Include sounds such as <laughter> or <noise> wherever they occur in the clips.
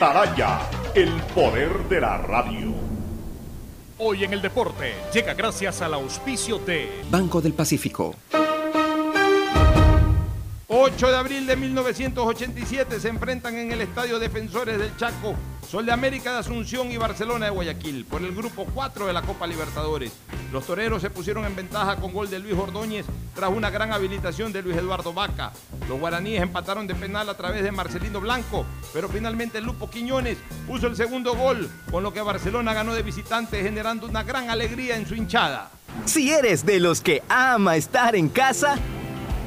Atalaya, el poder de la radio. Hoy en el deporte llega gracias al auspicio de Banco del Pacífico. 8 de abril de 1987 se enfrentan en el Estadio Defensores del Chaco, Sol de América de Asunción y Barcelona de Guayaquil por el grupo 4 de la Copa Libertadores. Los toreros se pusieron en ventaja con gol de Luis Ordóñez tras una gran habilitación de Luis Eduardo Vaca. Los guaraníes empataron de penal a través de Marcelino Blanco, pero finalmente Lupo Quiñones puso el segundo gol, con lo que Barcelona ganó de visitante generando una gran alegría en su hinchada. Si eres de los que ama estar en casa,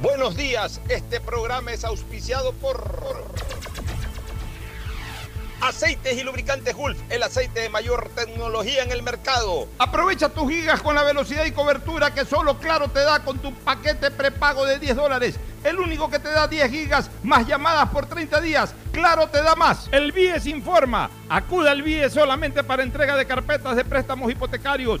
Buenos días, este programa es auspiciado por Aceites y lubricantes Gulf, el aceite de mayor tecnología en el mercado. Aprovecha tus gigas con la velocidad y cobertura que solo Claro te da con tu paquete prepago de 10 dólares. El único que te da 10 gigas más llamadas por 30 días. Claro te da más. El BIES informa. Acuda al BIES solamente para entrega de carpetas de préstamos hipotecarios.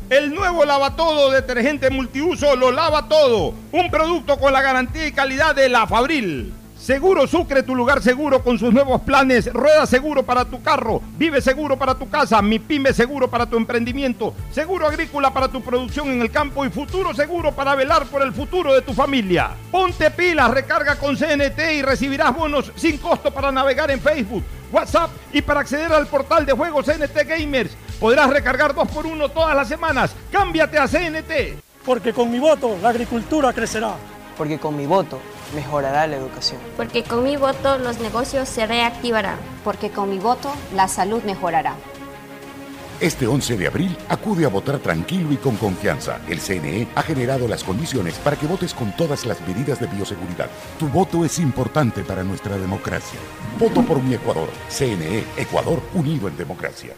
El nuevo lava todo detergente multiuso lo lava todo. Un producto con la garantía y calidad de la Fabril. Seguro Sucre, tu lugar seguro con sus nuevos planes. Rueda seguro para tu carro, vive seguro para tu casa, mi pyme seguro para tu emprendimiento, seguro agrícola para tu producción en el campo y futuro seguro para velar por el futuro de tu familia. Ponte pilas, recarga con CNT y recibirás bonos sin costo para navegar en Facebook, WhatsApp y para acceder al portal de juegos CNT Gamers. Podrás recargar dos por uno todas las semanas. Cámbiate a CNT. Porque con mi voto la agricultura crecerá. Porque con mi voto mejorará la educación. Porque con mi voto los negocios se reactivarán. Porque con mi voto la salud mejorará. Este 11 de abril acude a votar tranquilo y con confianza. El CNE ha generado las condiciones para que votes con todas las medidas de bioseguridad. Tu voto es importante para nuestra democracia. Voto por mi Ecuador. CNE, Ecuador unido en democracia.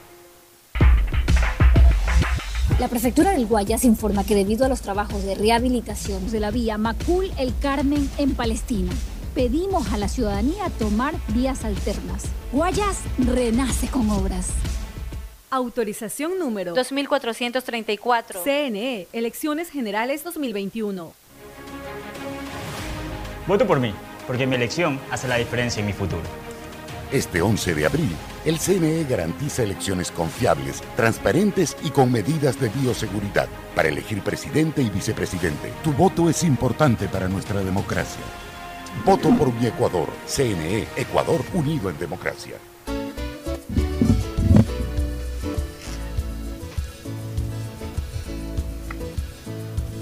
La prefectura del Guayas informa que debido a los trabajos de rehabilitación de la vía Macul El Carmen en Palestina, pedimos a la ciudadanía tomar vías alternas. Guayas renace con obras. Autorización número 2434. CNE, Elecciones Generales 2021. Voto por mí, porque mi elección hace la diferencia en mi futuro. Este 11 de abril, el CNE garantiza elecciones confiables, transparentes y con medidas de bioseguridad para elegir presidente y vicepresidente. Tu voto es importante para nuestra democracia. Voto por mi Ecuador. CNE, Ecuador unido en democracia.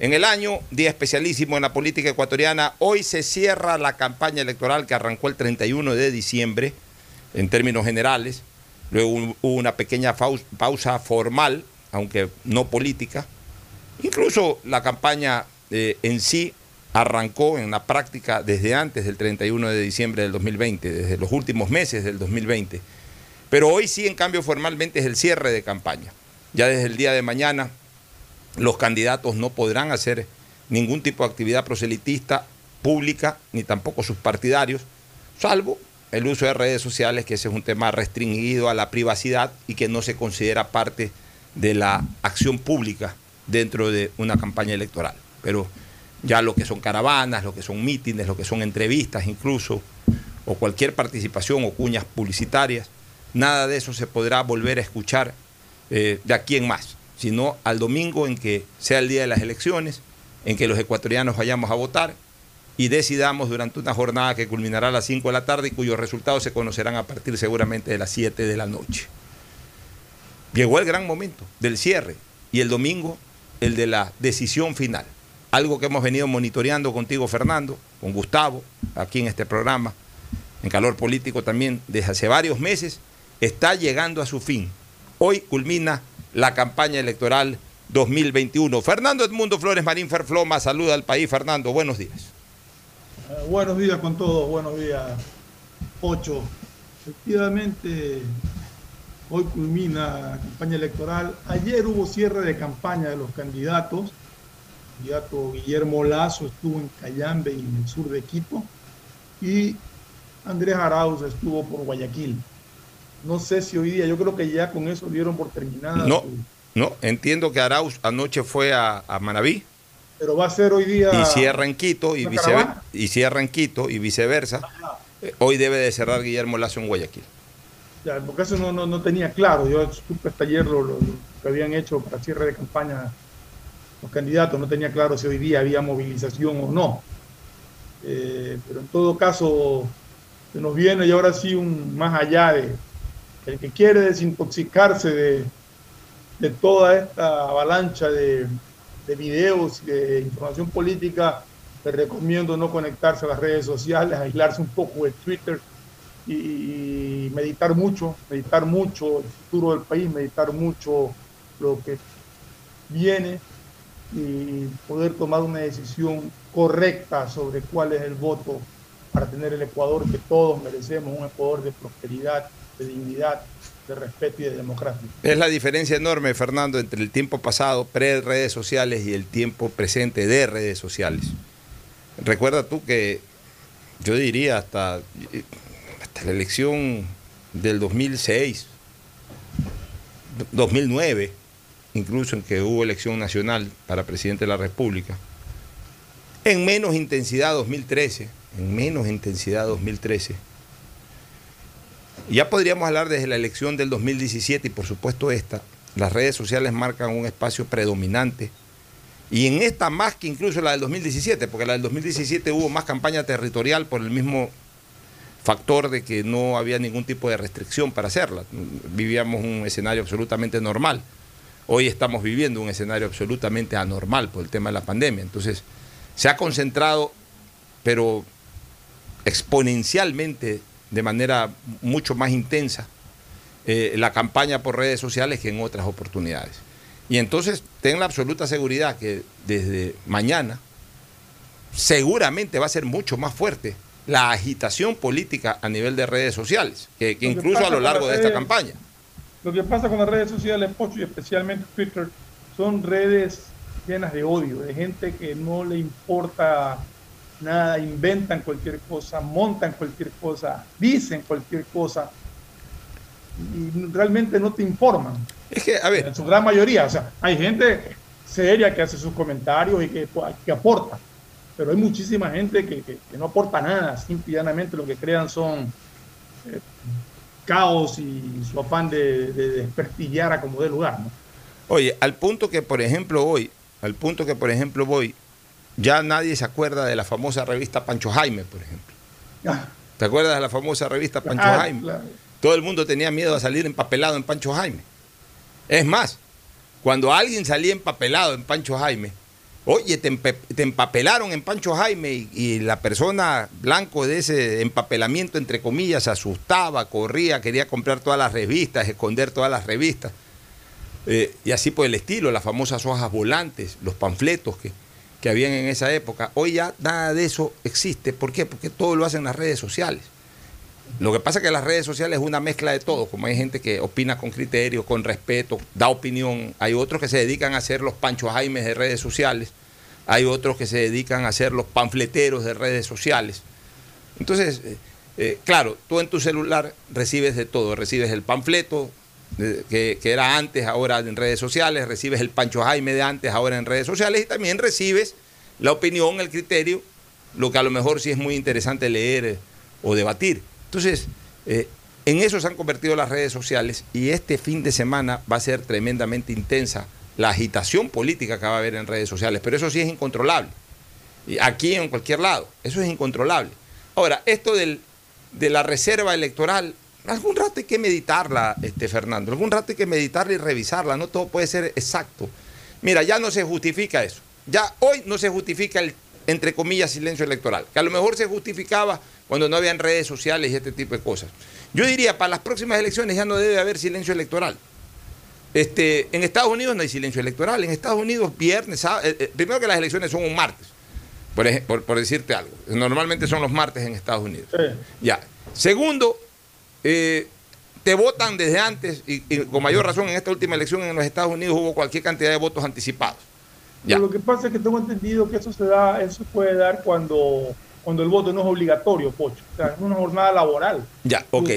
en el año, día especialísimo en la política ecuatoriana. Hoy se cierra la campaña electoral que arrancó el 31 de diciembre, en términos generales. Luego hubo una pequeña pausa formal, aunque no política. Incluso la campaña eh, en sí arrancó en la práctica desde antes del 31 de diciembre del 2020, desde los últimos meses del 2020. Pero hoy sí, en cambio, formalmente es el cierre de campaña. Ya desde el día de mañana los candidatos no podrán hacer ningún tipo de actividad proselitista pública, ni tampoco sus partidarios, salvo el uso de redes sociales, que ese es un tema restringido a la privacidad y que no se considera parte de la acción pública dentro de una campaña electoral. Pero ya lo que son caravanas, lo que son mítines, lo que son entrevistas incluso, o cualquier participación o cuñas publicitarias, nada de eso se podrá volver a escuchar eh, de aquí en más, sino al domingo en que sea el día de las elecciones, en que los ecuatorianos vayamos a votar y decidamos durante una jornada que culminará a las 5 de la tarde y cuyos resultados se conocerán a partir seguramente de las 7 de la noche. Llegó el gran momento del cierre y el domingo el de la decisión final algo que hemos venido monitoreando contigo, Fernando, con Gustavo, aquí en este programa, en calor político también, desde hace varios meses, está llegando a su fin. Hoy culmina la campaña electoral 2021. Fernando Edmundo Flores Marín Ferfloma, saluda al país. Fernando, buenos días. Eh, buenos días con todos, buenos días, Ocho. Efectivamente, hoy culmina la campaña electoral. Ayer hubo cierre de campaña de los candidatos candidato Guillermo Lazo estuvo en Cayambe y en el sur de Quito, y Andrés Arauz estuvo por Guayaquil. No sé si hoy día, yo creo que ya con eso dieron por terminada. No, no, entiendo que Arauz anoche fue a, a Manabí. Pero va a ser hoy día. Y cierra en Quito y, viceversa, y cierra en Quito y viceversa. Eh, hoy debe de cerrar Guillermo Lazo en Guayaquil. Ya, porque eso no, no, tenía claro. Yo supe hasta ayer lo, que habían hecho para cierre de campaña los candidatos, no tenía claro si hoy día había movilización o no. Eh, pero en todo caso, se nos viene y ahora sí un más allá de el que quiere desintoxicarse de, toda esta avalancha de, de videos y de información política, le recomiendo no conectarse a las redes sociales, aislarse un poco de Twitter y meditar mucho, meditar mucho el futuro del país, meditar mucho lo que viene y poder tomar una decisión correcta sobre cuál es el voto para tener el Ecuador que todos merecemos, un Ecuador de prosperidad, de dignidad, de respeto y de democracia. Es la diferencia enorme, Fernando, entre el tiempo pasado, pre-redes sociales, y el tiempo presente de redes sociales. Recuerda tú que yo diría hasta, hasta la elección del 2006, 2009, incluso en que hubo elección nacional para presidente de la República, en menos intensidad 2013, en menos intensidad 2013. Ya podríamos hablar desde la elección del 2017 y por supuesto esta, las redes sociales marcan un espacio predominante y en esta más que incluso la del 2017, porque la del 2017 hubo más campaña territorial por el mismo factor de que no había ningún tipo de restricción para hacerla. Vivíamos un escenario absolutamente normal. Hoy estamos viviendo un escenario absolutamente anormal por el tema de la pandemia. Entonces, se ha concentrado, pero exponencialmente, de manera mucho más intensa, eh, la campaña por redes sociales que en otras oportunidades. Y entonces, ten la absoluta seguridad que desde mañana seguramente va a ser mucho más fuerte la agitación política a nivel de redes sociales, que incluso a lo largo de esta campaña. Lo que pasa con las redes sociales, Pocho, y especialmente Twitter, son redes llenas de odio, de gente que no le importa nada, inventan cualquier cosa, montan cualquier cosa, dicen cualquier cosa y realmente no te informan. Es que, a ver. En su gran mayoría, o sea, hay gente seria que hace sus comentarios y que, que aporta, pero hay muchísima gente que, que, no aporta nada, simplemente lo que crean son eh, caos y su afán de, desprestigiar a como de lugar. ¿no? Oye, al punto que, por ejemplo, hoy, al punto que, por ejemplo, voy, ya nadie se acuerda de la famosa revista Pancho Jaime, por ejemplo. Ah, ¿Te acuerdas de la famosa revista Pancho Jaime? claro. Todo el mundo tenía miedo a salir empapelado en Pancho Jaime. Es más, cuando alguien salía empapelado en Pancho Jaime, oye, te, empapelaron en Pancho Jaime y, y la persona blanco de ese empapelamiento, entre comillas, se asustaba, corría, quería comprar todas las revistas, esconder todas las revistas. Eh, y así por el estilo, las famosas hojas volantes, los panfletos que, que habían en esa época. Hoy ya nada de eso existe. ¿Por qué? Porque todo lo hacen las redes sociales. Lo que pasa es que las redes sociales es una mezcla de todo, como hay gente que opina con criterio, con respeto, da opinión, hay otros que se dedican a hacer los Pancho Jaimes de redes sociales, hay otros que se dedican a hacer los panfleteros de redes sociales. Entonces, eh, eh, claro, tú en tu celular recibes de todo, recibes el panfleto que, era antes, ahora en redes sociales, recibes el Pancho Jaime de antes, ahora en redes sociales, y también recibes la opinión, el criterio, lo que a lo mejor sí es muy interesante leer eh, o debatir. Entonces, eh, en eso se han convertido las redes sociales y este fin de semana va a ser tremendamente intensa la agitación política que va a haber en redes sociales, pero eso sí es incontrolable. Aquí en cualquier lado, eso es incontrolable. Ahora, esto del, de la reserva electoral, algún rato hay que meditarla, este, Fernando, algún rato hay que meditarla y revisarla, no todo puede ser exacto. Mira, ya no se justifica eso. Ya hoy no se justifica el, entre comillas, silencio electoral, que a lo mejor se justificaba cuando no habían redes sociales y este tipo de cosas. Yo diría, para las próximas elecciones ya no debe haber silencio electoral. Este, en Estados Unidos no hay silencio electoral. En Estados Unidos, viernes, sábado, eh, eh, primero que las elecciones son un martes, por, por- por decirte algo. Normalmente son los martes en Estados Unidos. Ya. Segundo, eh, te votan desde antes y, y con mayor razón en esta última elección en los Estados Unidos hubo cualquier cantidad de votos anticipados. Ya. Lo que pasa es que tengo entendido que eso se da, eso puede dar cuando, cuando el voto no es obligatorio, Pocho. O sea, es una jornada laboral. Ya, ok.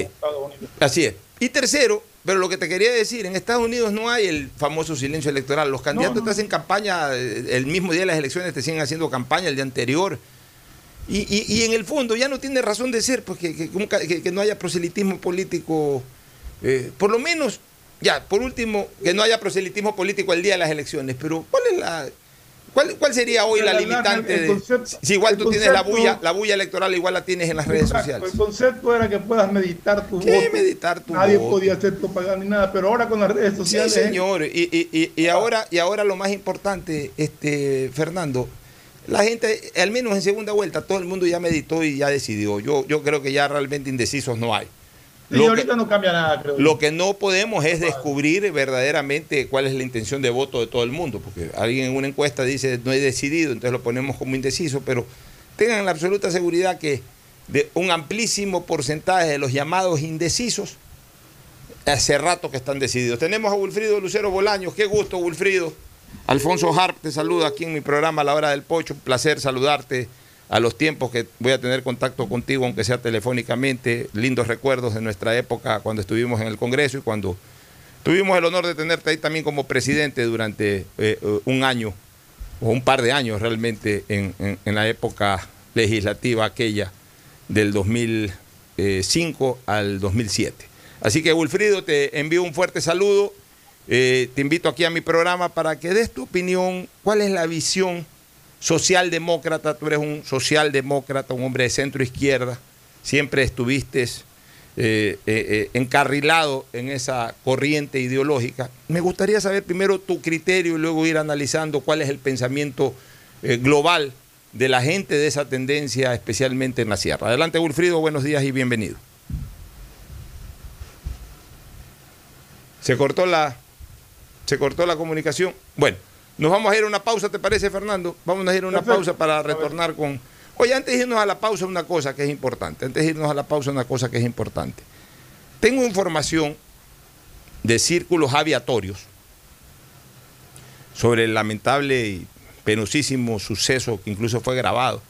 Así es. Y tercero, pero lo que te quería decir, en Estados Unidos no hay el famoso silencio electoral. Los candidatos No, no. te hacen campaña eh, el mismo día de las elecciones, te siguen haciendo campaña el día anterior. Y, y- y en el fondo ya no tiene razón de ser, porque que, que- que no haya proselitismo político, eh, por lo menos, ya, por último, que no haya proselitismo político el día de las elecciones. Pero ¿cuál es la... ¿Cuál, cuál sería hoy la limitante? el de- concepto- si igual tú tienes la bulla, la bulla electoral, igual la tienes en las redes Exacto, sociales. El concepto era que puedas meditar tu ¿Qué voto. meditar tu Nadie voto? podía hacer propaganda ni nada, pero ahora con las redes Sí, sociales. ¿eh? señor. Y, y- y- y ahora, y ahora lo más importante, este, Fernando, la gente, al menos en segunda vuelta, todo el mundo ya meditó y ya decidió. Yo, yo creo que ya realmente indecisos no hay. Sí, Lo ahorita que- no cambia nada, creo. Lo que no podemos es descubrir verdaderamente cuál es la intención de voto de todo el mundo, porque alguien en una encuesta dice no he decidido, entonces lo ponemos como indeciso, pero tengan la absoluta seguridad que de un amplísimo porcentaje de los llamados indecisos, hace rato que están decididos. Tenemos a Wilfrido Lucero Bolaños, qué gusto Wilfrido. Alfonso Harp te saluda aquí en mi programa a la hora del pocho, un placer saludarte a los tiempos que voy a tener contacto contigo, aunque sea telefónicamente, lindos recuerdos de nuestra época cuando estuvimos en el Congreso y cuando tuvimos el honor de tenerte ahí también como presidente durante eh, eh, un año o un par de años realmente en, en- en la época legislativa aquella del 2005 al 2007. Así que Wilfrido, te envío un fuerte saludo. Eh, te invito aquí a mi programa para que des tu opinión. ¿Cuál es la visión socialdemócrata? Tú eres un socialdemócrata, un hombre de centro izquierda. Siempre estuviste eh, eh, encarrilado en esa corriente ideológica. Me gustaría saber primero tu criterio y luego ir analizando cuál es el pensamiento global de la gente de esa tendencia, especialmente en la sierra. Adelante, Wilfrido, buenos días y bienvenido. Se cortó la, se cortó la comunicación. Bueno, nos vamos a ir a una pausa, ¿te parece, Fernando? Vamos a ir a una Perfecto. pausa para retornar con. Oye, antes de irnos a la pausa, una cosa que es importante. Antes de irnos a la pausa, una cosa que es importante. Tengo información de círculos aviatorios sobre el lamentable y penosísimo suceso que incluso fue grabado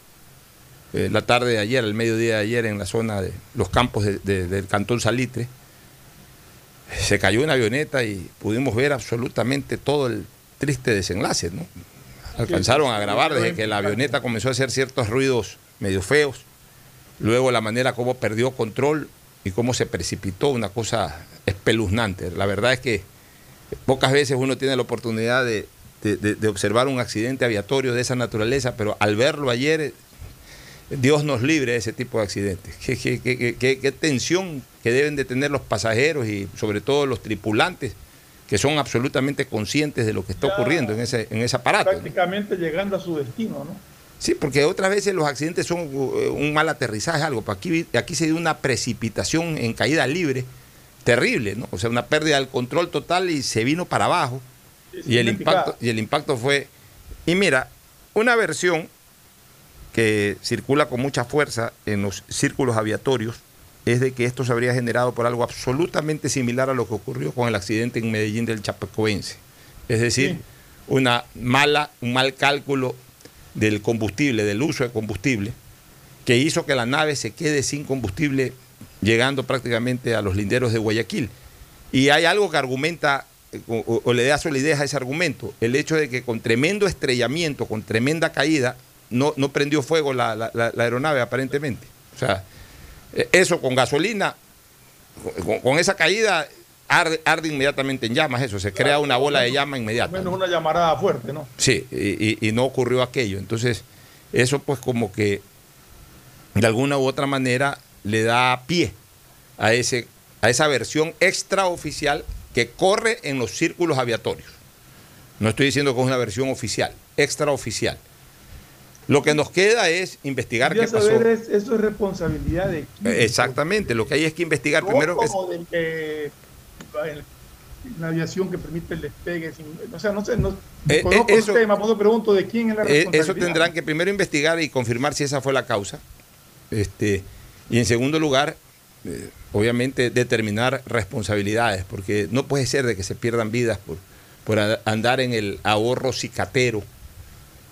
eh, la tarde de ayer, el mediodía de ayer, en la zona de los campos de- de- del Cantón Salitre. Se cayó una avioneta y pudimos ver absolutamente todo el triste desenlace, ¿no? Alcanzaron a grabar desde que la avioneta comenzó a hacer ciertos ruidos medio feos, luego la manera como perdió control y cómo se precipitó, una cosa espeluznante. La verdad es que pocas veces uno tiene la oportunidad de de, observar un accidente aviatorio de esa naturaleza, pero al verlo ayer, Dios nos libre de ese tipo de accidentes. Qué, qué, tensión que deben de tener los pasajeros y sobre todo los tripulantes, que son absolutamente conscientes de lo que está ocurriendo en ese, en ese aparato. Prácticamente llegando a su destino, ¿no? Sí, porque otras veces los accidentes son uh, un mal aterrizaje, algo. Pero aquí, aquí se dio una precipitación en caída libre terrible, ¿no? O sea, una pérdida del control total y se vino para abajo. y el, impacto, y el impacto fue... Y mira, una versión que circula con mucha fuerza en los círculos aviatorios es de que esto se habría generado por algo absolutamente similar a lo que ocurrió con el accidente en Medellín del Chapecoense. Es decir, una mala, un mal cálculo del combustible, del uso de combustible, que hizo que la nave se quede sin combustible llegando prácticamente a los linderos de Guayaquil. Y hay algo que argumenta o, le da solidez a ese argumento, el hecho de que con tremendo estrellamiento, con tremenda caída, no, no prendió fuego la, aeronave aparentemente. O sea, e, eso con gasolina, con, esa caída, arde, inmediatamente en llamas, eso, se crea una bola de llama inmediata. Menos una llamarada fuerte, ¿no? Sí, y, y no ocurrió aquello. Entonces, eso pues como que de alguna u otra manera le da pie a, ese, a esa versión extraoficial que corre en los círculos aviatorios. No estoy diciendo que es una versión oficial, extraoficial. Lo que nos queda es investigar qué pasó. eso es responsabilidad de quién. Exactamente, lo que hay es que investigar primero como que... la aviación que permite el despegue. o sea, no sé, no, eh, conozco eh, eso, el tema, por pregunto de quién es la responsabilidad. Eh, eso tendrán que primero investigar y confirmar si esa fue la causa. Este, y en segundo lugar, eh, obviamente determinar responsabilidades, porque no puede ser de que se pierdan vidas por, por andar en el ahorro cicatero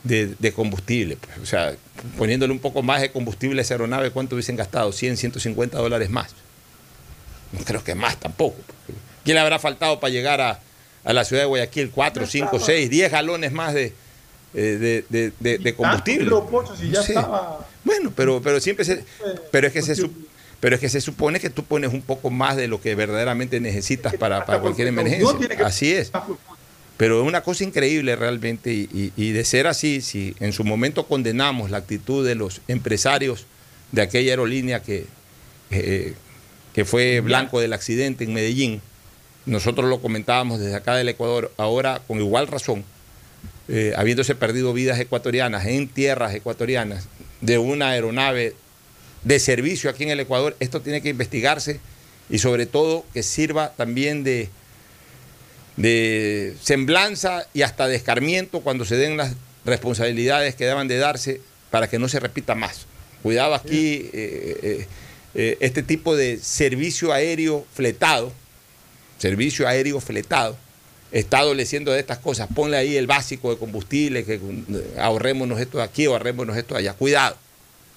de, combustible. Pues. O sea, poniéndole un poco más de combustible a esa aeronave, ¿cuánto hubiesen gastado? 100, 150 dólares más. No creo que más tampoco. ¿Quién le habrá faltado para llegar a, la ciudad de Guayaquil? 4, 5, 6, 10 galones más de, eh, de, combustible. Bueno, pero, pero siempre se, pero es que se pero es que se supone que tú pones un poco más de lo que verdaderamente necesitas para, cualquier emergencia. Así es. Pero es una cosa increíble realmente y, de ser así, si en su momento condenamos la actitud de los empresarios de aquella aerolínea que, eh, que fue blanco del accidente en Medellín, nosotros lo comentábamos desde acá del Ecuador, ahora con igual razón, eh, habiéndose perdido vidas ecuatorianas en tierras ecuatorianas de una aeronave de servicio aquí en el Ecuador, esto tiene que investigarse y sobre todo que sirva también de, de semblanza y hasta de escarmiento cuando se den las responsabilidades que deban de darse para que no se repita más. Cuidado aquí, eh, eh, este tipo de servicio aéreo fletado, servicio aéreo fletado, está adoleciendo de estas cosas. Ponle ahí el básico de combustible, que ahorrémonos esto de aquí o ahorrémonos esto de allá. Cuidado,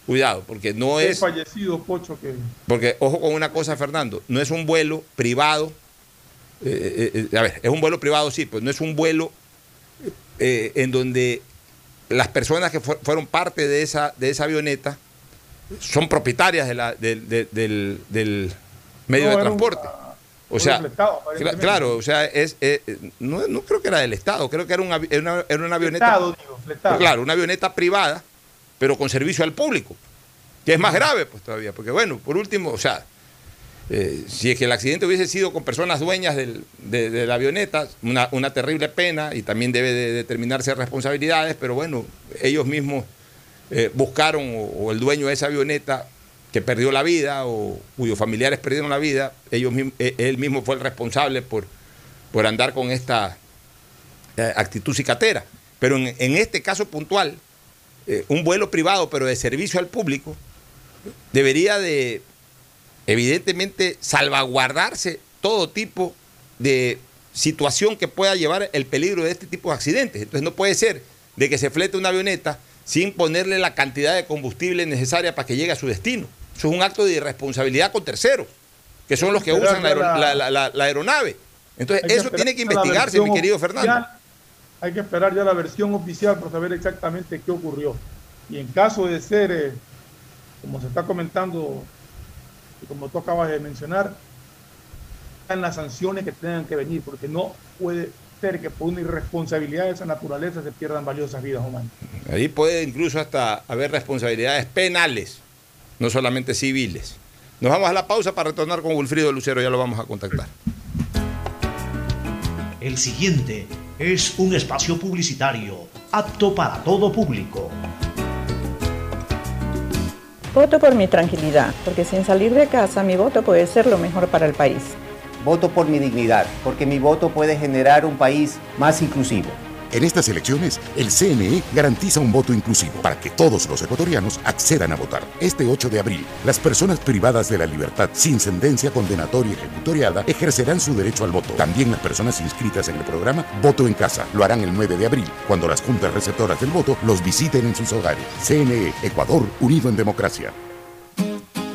cuidado, porque no es... fallecido, Pocho, que... Porque, ojo con una cosa, Fernando, no es un vuelo privado. Eh, eh, eh, a ver, es un vuelo privado, sí, pero no es un vuelo en donde las personas que fueron parte de esa, de esa avioneta son propietarias de la, del, medio de transporte. O sea, claro, o sea, es, eh, no, creo que era del Estado, creo que era una, era una, avioneta. Claro, una avioneta privada, pero con servicio al público, que es más grave, pues todavía, porque bueno, por último, o sea, eh, si es que el accidente hubiese sido con personas dueñas de, la avioneta, una, terrible pena y también debe de determinarse responsabilidades, pero bueno, ellos mismos eh, buscaron, o el dueño de esa avioneta que perdió la vida o cuyos familiares perdieron la vida, ellos, eh, él mismo fue el responsable por, por andar con esta actitud cicatera. Pero en, este caso puntual, un vuelo privado pero de servicio al público, debería de evidentemente salvaguardarse todo tipo de situación que pueda llevar el peligro de este tipo de accidentes. Entonces no puede ser de que se flete una avioneta sin ponerle la cantidad de combustible necesaria para que llegue a su destino. Eso es un acto de irresponsabilidad con terceros, que son los que usan la, aeronave. Entonces, eso tiene que investigarse, mi querido Fernando. hay que esperar ya la versión oficial para saber exactamente qué ocurrió. Y en caso de ser, eh, como se está comentando, y como tú acabas de mencionar, en las sanciones que tengan que venir, porque no puede ser que por una irresponsabilidad de esa naturaleza se pierdan valiosas vidas humanas. Ahí puede incluso hasta haber responsabilidades penales, no solamente civiles. Nos vamos a la pausa para retornar con Wilfrido Lucero, ya lo vamos a contactar. El siguiente es un espacio publicitario apto para todo público. Voto por mi tranquilidad, porque sin salir de casa mi voto puede ser lo mejor para el país. Voto por mi dignidad, porque mi voto puede generar un país más inclusivo. En estas elecciones, el CNE garantiza un voto inclusivo para que todos los ecuatorianos accedan a votar. Este 8 de abril, las personas privadas de la libertad sin sentencia condenatoria ejecutoriada ejercerán su derecho al voto. También las personas inscritas en el programa Voto en Casa lo harán el 9 de abril, cuando las juntas receptoras del voto los visiten en sus hogares. CNE, Ecuador, unido en democracia.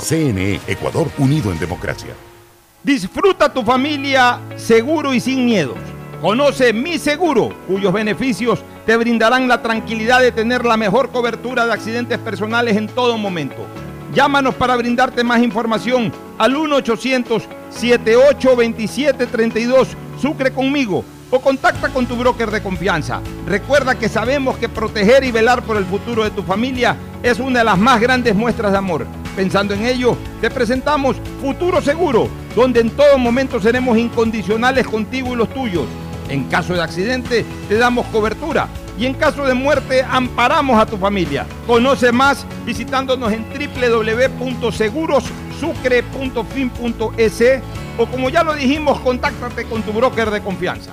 CNE, Ecuador unido en democracia. Disfruta tu familia seguro y sin miedos. Conoce Mi Seguro, cuyos beneficios te brindarán la tranquilidad de tener la mejor cobertura de accidentes personales en todo momento. Llámanos para brindarte más información al 1-800-7827-32. Sucre conmigo o contacta con tu broker de confianza. Recuerda que sabemos que proteger y velar por el futuro de tu familia es una de las más grandes muestras de amor. Pensando en ello, te presentamos Futuro Seguro, donde en todo momento seremos incondicionales contigo y los tuyos. En caso de accidente, te damos cobertura y en caso de muerte, amparamos a tu familia. Conoce más visitándonos en www.segurosucre.fin.es o como ya lo dijimos, contáctate con tu broker de confianza.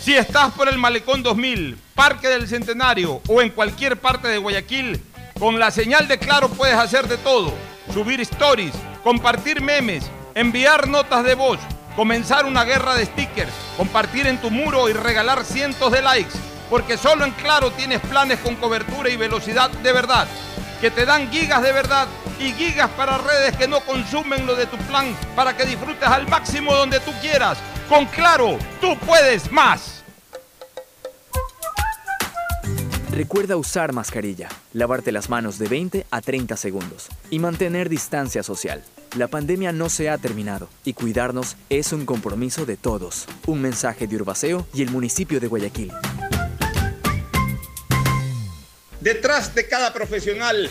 Si estás por el Malecón 2000, Parque del Centenario o en cualquier parte de Guayaquil, con la señal de Claro puedes hacer de todo. Subir stories, compartir memes, enviar notas de voz, comenzar una guerra de stickers, compartir en tu muro y regalar cientos de likes. Porque solo en Claro tienes planes con cobertura y velocidad de verdad. Que te dan gigas de verdad y gigas para redes que no consumen lo de tu plan para que disfrutes al máximo donde tú quieras. Con Claro, tú puedes más. Recuerda usar mascarilla, lavarte las manos de 20 a 30 segundos y mantener distancia social. La pandemia no se ha terminado y cuidarnos es un compromiso de todos. Un mensaje de Urbaceo y el municipio de Guayaquil. Detrás de cada profesional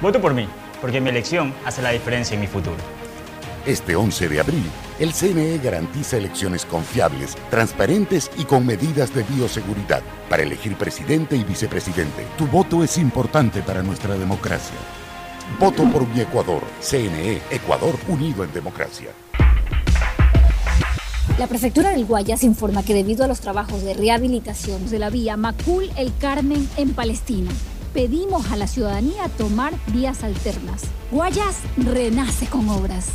Voto por mí, porque mi elección hace la diferencia en mi futuro. Este 11 de abril, el CNE garantiza elecciones confiables, transparentes y con medidas de bioseguridad para elegir presidente y vicepresidente. Tu voto es importante para nuestra democracia. Voto por mi Ecuador. CNE, Ecuador unido en democracia. La prefectura del Guayas informa que debido a los trabajos de rehabilitación de la vía Macul El Carmen en Palestina, pedimos a la ciudadanía tomar vías alternas. Guayas renace con obras.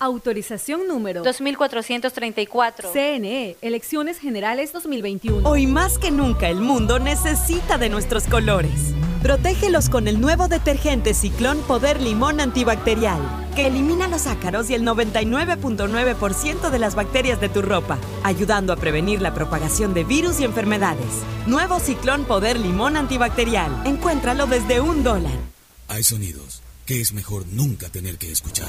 Autorización número 2434. CNE, Elecciones Generales 2021. Hoy más que nunca el mundo necesita de nuestros colores. Protégelos con el nuevo detergente Ciclón Poder Limón Antibacterial, que elimina los ácaros y el 99.9% de las bacterias de tu ropa, ayudando a prevenir la propagación de virus y enfermedades. Nuevo Ciclón Poder Limón Antibacterial. Encuéntralo desde un dólar. Hay sonidos que es mejor nunca tener que escuchar.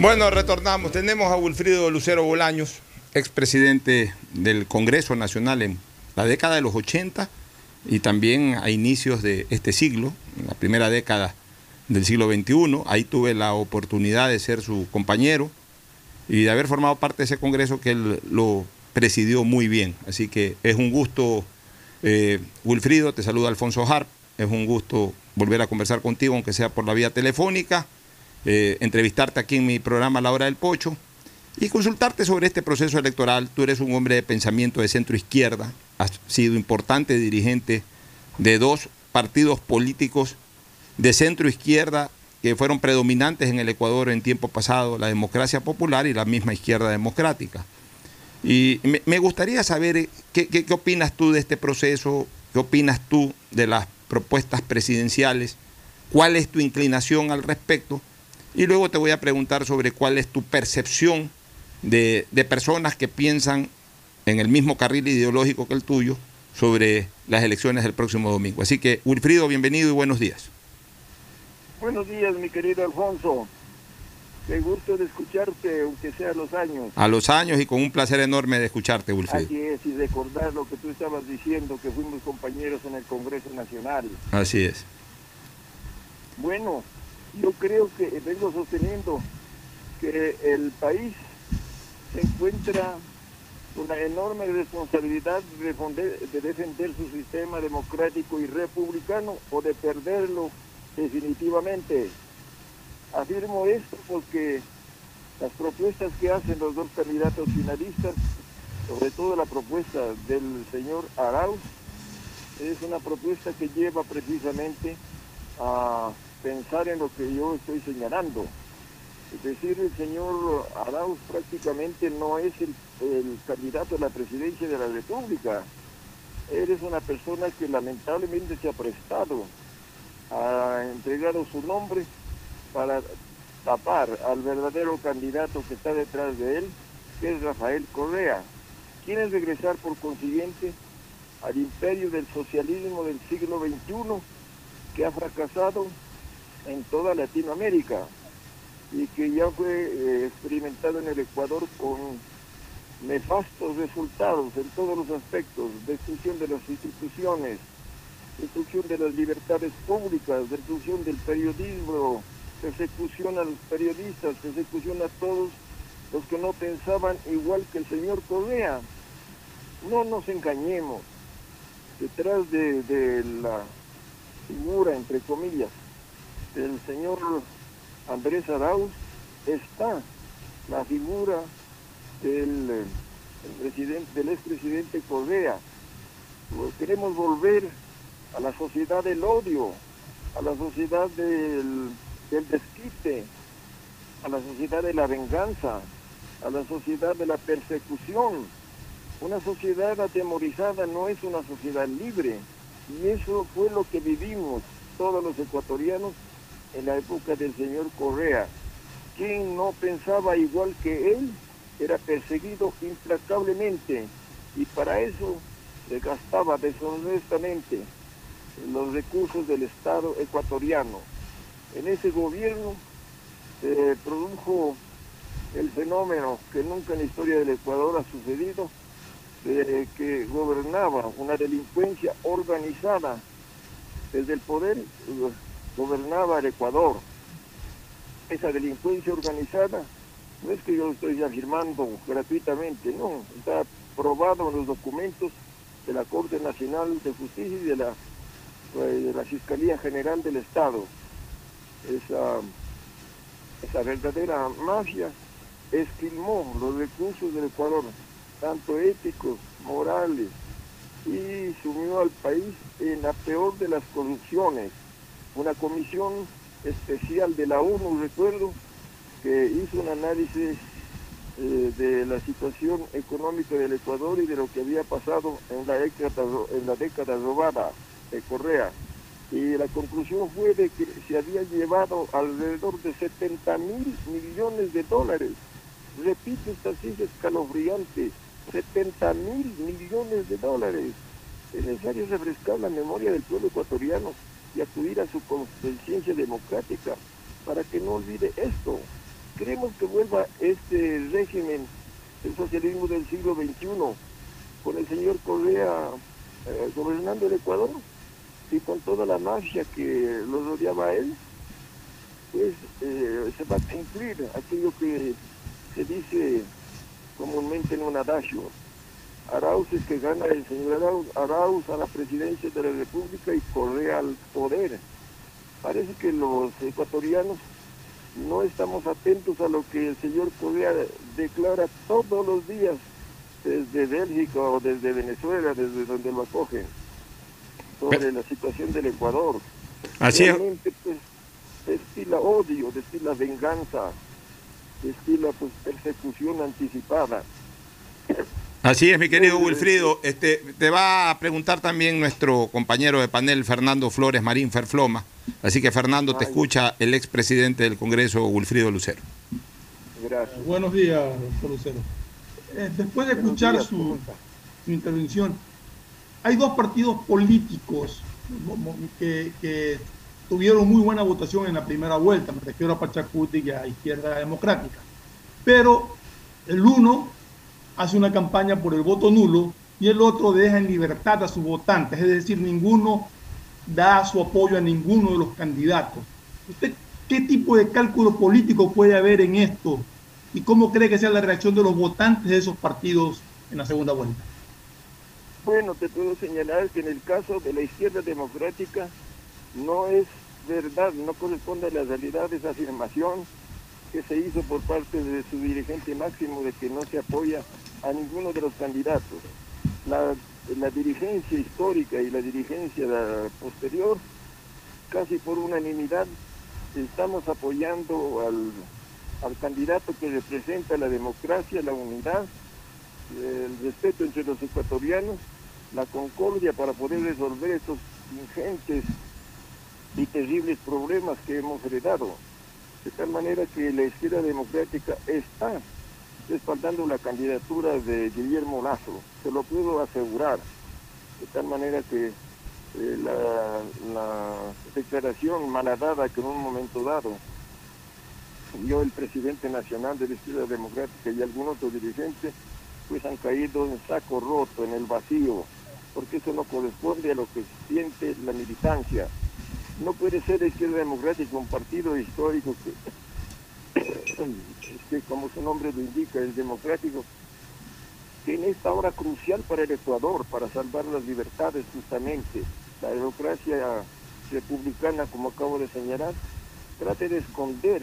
Bueno, retornamos. Tenemos a Wilfrido Lucero Bolaños, expresidente del Congreso Nacional en la década de los 80 y también a inicios de este siglo, en la primera década del siglo XXI. Ahí tuve la oportunidad de ser su compañero y de haber formado parte de ese Congreso que él lo presidió muy bien. Así que es un gusto, eh, Wilfrido, te saluda Alfonso Harp, es un gusto volver a conversar contigo, aunque sea por la vía telefónica, eh, entrevistarte aquí en mi programa La Hora del Pocho y consultarte sobre este proceso electoral. Tú eres un hombre de pensamiento de centro izquierda, has sido importante dirigente de dos partidos políticos de centro izquierda que fueron predominantes en el Ecuador en tiempo pasado, la democracia popular y la misma izquierda democrática. Y me, gustaría saber eh, qué, qué opinas tú de este proceso, qué opinas tú de las propuestas presidenciales, cuál es tu inclinación al respecto, y luego te voy a preguntar sobre cuál es tu percepción de, de personas que piensan en el mismo carril ideológico que el tuyo sobre las elecciones del próximo domingo. Así que, Wilfrido, bienvenido y buenos días. Buenos días, mi querido Alfonso. Qué gusto de escucharte, aunque sea a los años. A los años y con un placer enorme de escucharte, Wilfrido. Así es, y recordar lo que tú estabas diciendo, que fuimos compañeros en el Congreso Nacional. Así es. Bueno, yo creo que vengo sosteniendo que el país se encuentra con una enorme responsabilidad de defender su sistema democrático y republicano o de perderlo definitivamente. Afirmo esto porque las propuestas que hacen los dos candidatos finalistas, sobre todo la propuesta del señor Arauz, es una propuesta que lleva precisamente a pensar en lo que yo estoy señalando. Es decir, el señor Arauz prácticamente no es el, candidato a la presidencia de la República. Él es una persona que lamentablemente se ha prestado ha entregado su nombre para tapar al verdadero candidato que está detrás de él, que es Rafael Correa. Quiere regresar por consiguiente al imperio del socialismo del siglo XXI que ha fracasado en toda Latinoamérica y que ya fue eh, experimentado en el Ecuador con nefastos resultados en todos los aspectos, destrucción de las instituciones, destrucción de las libertades públicas, destrucción del periodismo, persecución a los periodistas, persecución a todos los que no pensaban igual que el señor Correa. No nos engañemos, detrás de, de la figura, entre comillas, del señor Andrés Arauz está la figura del, eh, presidente, del expresidente Correa. Queremos volver a la sociedad del odio, a la sociedad del, del desquite. a la sociedad de la venganza, a la sociedad de la persecución. Una sociedad atemorizada no es una sociedad libre y eso fue lo que vivimos todos los ecuatorianos en la época del señor Correa. Quien no pensaba igual que él era perseguido implacablemente y para eso se gastaba deshonestamente los recursos del Estado ecuatoriano. En ese gobierno se produjo el fenómeno que nunca en la historia del Ecuador ha sucedido, de que gobernaba una delincuencia organizada desde el poder, gobernaba el Ecuador. Esa delincuencia organizada no es que yo estoy afirmando gratuitamente, no, está probado en los documentos de la Corte Nacional de Justicia y de la, pues, de la Fiscalía General del Estado. Esa, esa verdadera mafia esquilmó los recursos del Ecuador, tanto éticos, morales, y sumió al país en la peor de las corrupciones. Una comisión especial de la ONU, recuerdo, que hizo un análisis eh, de la situación económica del Ecuador y de lo que había pasado en la década, en la década robada de Correa. Y la conclusión fue de que se había llevado alrededor de 70 mil millones de dólares. Repito esta cifra escalofriante, 70 mil millones de dólares. Es necesario refrescar la memoria del pueblo ecuatoriano y acudir a su conciencia democrática para que no olvide esto. Queremos que vuelva este régimen, el socialismo del siglo XXI, con el señor Correa eh, gobernando el Ecuador y con toda la mafia que lo rodeaba a él, pues eh, se va a cumplir aquello que se dice comúnmente en un adagio. Arauz es que gana el señor Arauz, Arauz a la presidencia de la República y Correa al poder. Parece que los ecuatorianos no estamos atentos a lo que el señor Correa declara todos los días desde Bélgica o desde Venezuela, desde donde lo acogen, sobre la situación del Ecuador. Así Realmente, pues, destila odio, destila venganza, destila pues, persecución anticipada. Así es, mi querido Wilfrido. Este, te va a preguntar también nuestro compañero de panel, Fernando Flores Marín Ferfloma. Así que, Fernando, te escucha el expresidente del Congreso, Wilfrido Lucero. Gracias. Buenos días, doctor Lucero. Eh, después de escuchar su, su, intervención, hay dos partidos políticos que, que, tuvieron muy buena votación en la primera vuelta, me refiero a Pachacuti y a Izquierda Democrática. Pero el uno hace una campaña por el voto nulo y el otro deja en libertad a sus votantes, es decir, ninguno da su apoyo a ninguno de los candidatos. ¿Usted qué tipo de cálculo político puede haber en esto? ¿Y cómo cree que sea la reacción de los votantes de esos partidos en la segunda vuelta? Bueno, te puedo señalar que en el caso de la izquierda democrática no es verdad, no corresponde a la realidad de esa afirmación que se hizo por parte de su dirigente máximo de que no se apoya a ninguno de los candidatos. La, dirigencia histórica y la dirigencia posterior, casi por unanimidad, estamos apoyando al, al candidato que representa la democracia, la unidad, el respeto entre los ecuatorianos, la concordia para poder resolver estos ingentes y terribles problemas que hemos heredado. De tal manera que la izquierda democrática está respaldando la candidatura de Guillermo Lazo, se lo puedo asegurar. De tal manera que eh, la, la, declaración malhadada que en un momento dado dio el presidente nacional de la izquierda democrática y algún otro dirigente, pues han caído en saco roto, en el vacío, porque eso no corresponde a lo que siente la militancia. No puede ser izquierda democrática un partido histórico que, que, como su nombre lo indica, es democrático, que en esta hora crucial para el Ecuador, para salvar las libertades justamente, la democracia republicana, como acabo de señalar, trate de esconder,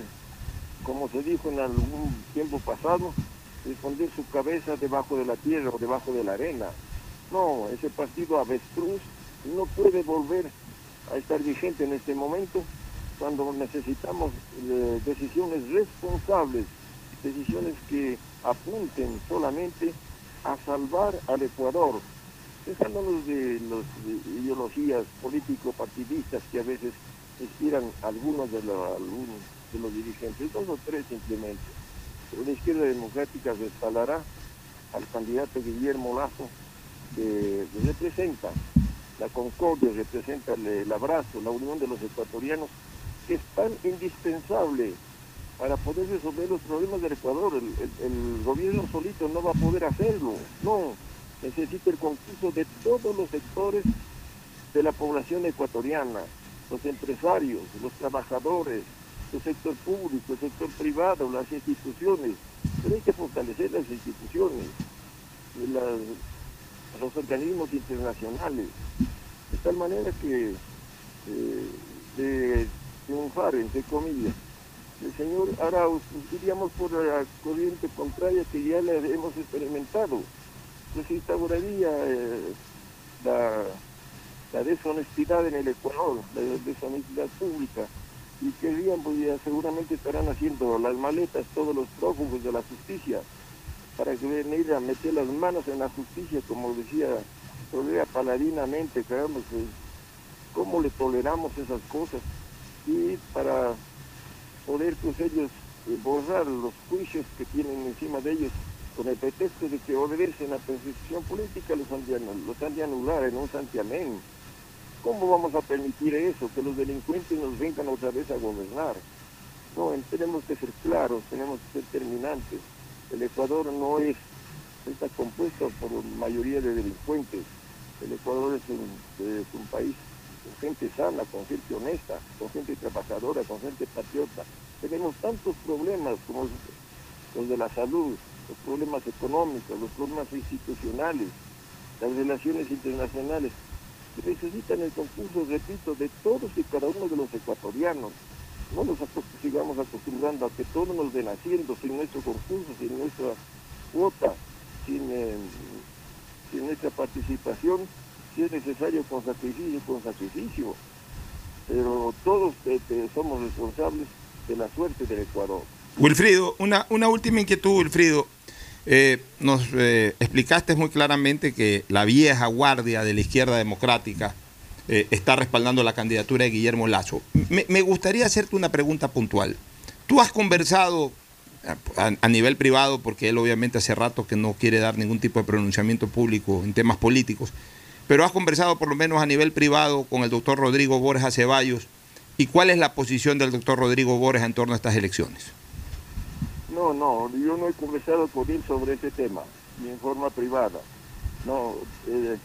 como se dijo en algún tiempo pasado, esconder su cabeza debajo de la tierra o debajo de la arena. No, ese partido avestruz no puede volver a estar vigente en este momento cuando necesitamos eh, decisiones responsables, decisiones que apunten solamente a salvar al Ecuador, dejándonos de las ideologías político-partidistas que a veces inspiran algunos de, algunos de los dirigentes, dos o tres simplemente. Pero la izquierda democrática respaldará al candidato Guillermo Lazo, que representa la concordia, representa el abrazo, la unión de los ecuatorianos, que es tan indispensable para poder resolver los problemas del Ecuador. El, gobierno solito no va a poder hacerlo, no. Necesita el concurso de todos los sectores de la población ecuatoriana, los empresarios, los trabajadores, el sector público, el sector privado, las instituciones. Pero hay que fortalecer las instituciones, los organismos internacionales, de tal manera que eh, de triunfar, entre comillas, el señor Arauz, iríamos por la corriente contraria que ya le hemos experimentado. Pues instauraría eh, la, la, deshonestidad en el Ecuador, la deshonestidad pública, y querían, pues seguramente estarán haciendo las maletas todos los prófugos de la justicia, para que venir a meter las manos en la justicia, como decía Tolera paladinamente, pues, ¿cómo le toleramos esas cosas? Y para poder pues ellos eh, borrar los juicios que tienen encima de ellos con el pretexto de que obedecen a persecución política, los han, de, los han de anular en un santiamén. ¿Cómo vamos a permitir eso? Que los delincuentes nos vengan otra vez a gobernar. No, tenemos que ser claros, tenemos que ser terminantes. El Ecuador no es, está compuesto por mayoría de delincuentes. El Ecuador es un país con gente sana, con gente honesta, con gente trabajadora, con gente patriota. Tenemos tantos problemas como los de la salud, los problemas económicos, los problemas institucionales, las relaciones internacionales, necesitan el concurso, repito, de todos y cada uno de los ecuatorianos. No nos sigamos acostumbrando a que todos nos den haciendo sin nuestro concurso, sin nuestra cuota, sin, eh, sin nuestra participación si es necesario con sacrificio, con sacrificio, pero todos este, somos responsables de la suerte del Ecuador. Wilfrido, una, una última inquietud, Wilfrido. Eh, nos eh, explicaste muy claramente que la vieja guardia de la izquierda democrática eh, está respaldando la candidatura de Guillermo Lazo. Me, gustaría hacerte una pregunta puntual. Tú has conversado a, a, nivel privado, porque él obviamente hace rato que no quiere dar ningún tipo de pronunciamiento público en temas políticos, pero has conversado por lo menos a nivel privado con el doctor Rodrigo Borja Ceballos. ¿Y cuál es la posición del doctor Rodrigo Borja en torno a estas elecciones? No, no, yo no he conversado con él sobre ese tema, ni en forma privada. No, eh,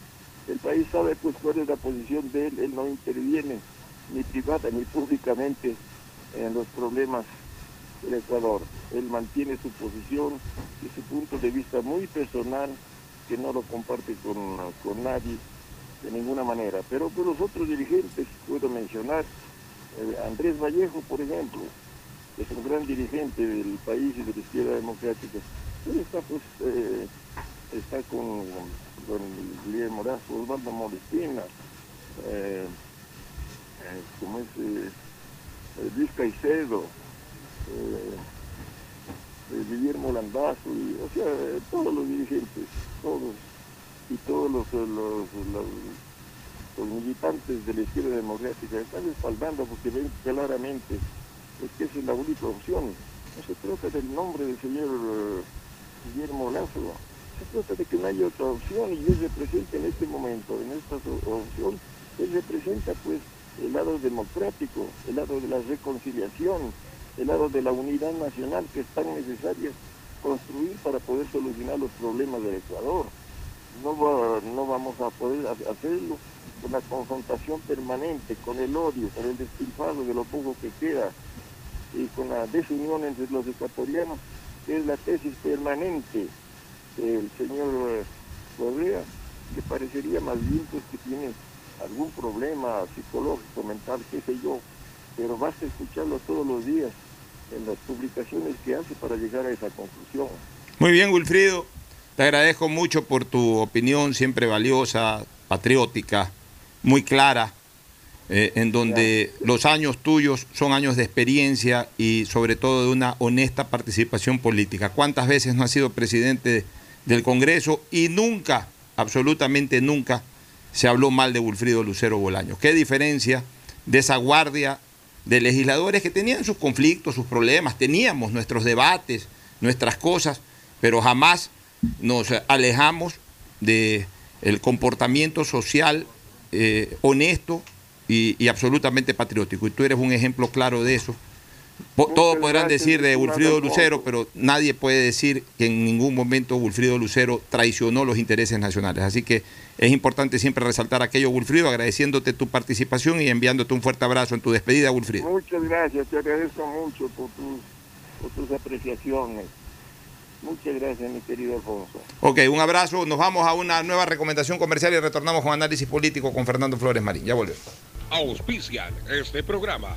el país sabe pues cuál es la posición de él, él no interviene ni privada ni públicamente en los problemas del Ecuador. Él mantiene su posición y su punto de vista muy personal, que no lo comparte con, con nadie de ninguna manera. Pero por los otros dirigentes puedo mencionar eh, Andrés Vallejo, por ejemplo, es un gran dirigente del país y de la izquierda democrática. Él está pues eh, está con, con Guillermo Morazo, Osvaldo Molestina, eh, como es Luis Caicedo, Guillermo Landazo, y, o sea, todos los dirigentes, todos y todos los, los, los, militantes de la izquierda democrática están respaldando porque ven claramente que esa es la única opción. No se trata del nombre del señor Guillermo Lazo, se trata de que no haya otra opción y él representa en este momento, en esta opción, él representa pues el lado democrático, el lado de la reconciliación, el lado de la unidad nacional que es tan necesaria construir para poder solucionar los problemas del Ecuador. No, no vamos a poder hacerlo con la confrontación permanente, con el odio, con el despilfarro de lo poco que queda y con la desunión entre los ecuatorianos, que es la tesis permanente del señor Correa, que parecería más bien pues, que tiene algún problema psicológico, mental, qué sé yo, pero basta escucharlo todos los días en las publicaciones que hace para llegar a esa conclusión. Muy bien, Wilfrido. Te agradezco mucho por tu opinión siempre valiosa, patriótica, muy clara. eh, en donde los años tuyos son años de experiencia y sobre todo de una honesta participación política. ¿Cuántas veces no has sido presidente del Congreso y nunca, absolutamente nunca, se habló mal de Wilfrido Lucero Bolaños? ¿Qué diferencia de esa guardia de legisladores que tenían sus conflictos, sus problemas, teníamos nuestros debates, nuestras cosas, pero jamás nos alejamos del el comportamiento social eh, honesto y, absolutamente patriótico. Y tú eres un ejemplo claro de eso. Todos podrán decir de Wilfrido Lucero, pero nadie puede decir que en ningún momento Wilfrido Lucero traicionó los intereses nacionales. Así que es importante siempre resaltar aquello, Wilfrido, agradeciéndote tu participación y enviándote un fuerte abrazo en tu despedida, Wilfrido. Muchas gracias, te agradezco mucho por por tus apreciaciones. Muchas gracias, mi querido Alfonso. Ok, un abrazo. Nos vamos a una nueva recomendación comercial y retornamos con análisis político con Fernando Flores Marín. Ya volvemos. Auspician este programa.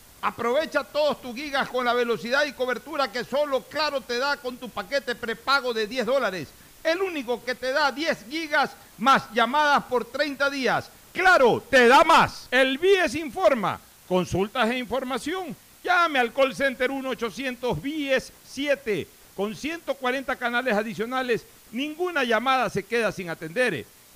Aprovecha todos tus gigas con la velocidad y cobertura que solo Claro te da con tu paquete prepago de 10 dólares. El único que te da 10 gigas más llamadas por 30 días. Claro, te da más. El BIES informa. Consultas e información. Llame al call center 1-800-BIES-7. Con 140 canales adicionales, ninguna llamada se queda sin atender.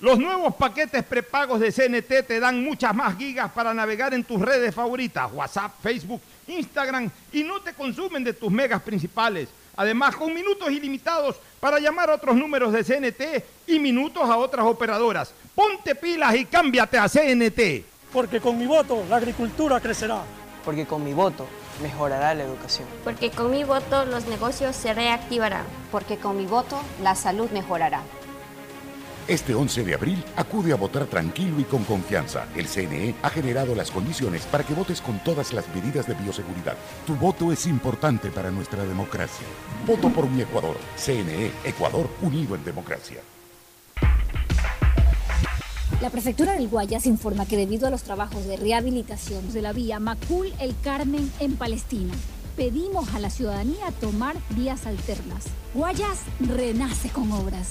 Los nuevos paquetes prepagos de CNT te dan muchas más gigas para navegar en tus redes favoritas, WhatsApp, Facebook, Instagram, y no te consumen de tus megas principales. Además, con minutos ilimitados para llamar a otros números de CNT y minutos a otras operadoras. Ponte pilas y cámbiate a CNT. Porque con mi voto la agricultura crecerá. Porque con mi voto mejorará la educación. Porque con mi voto los negocios se reactivarán. Porque con mi voto la salud mejorará. Este 11 de abril acude a votar tranquilo y con confianza. El CNE ha generado las condiciones para que votes con todas las medidas de bioseguridad. Tu voto es importante para nuestra democracia. Voto por mi Ecuador. CNE, Ecuador unido en democracia. La prefectura del Guayas informa que debido a los trabajos de rehabilitación de la vía Macul El Carmen en Palestina, pedimos a la ciudadanía tomar vías alternas. Guayas renace con obras.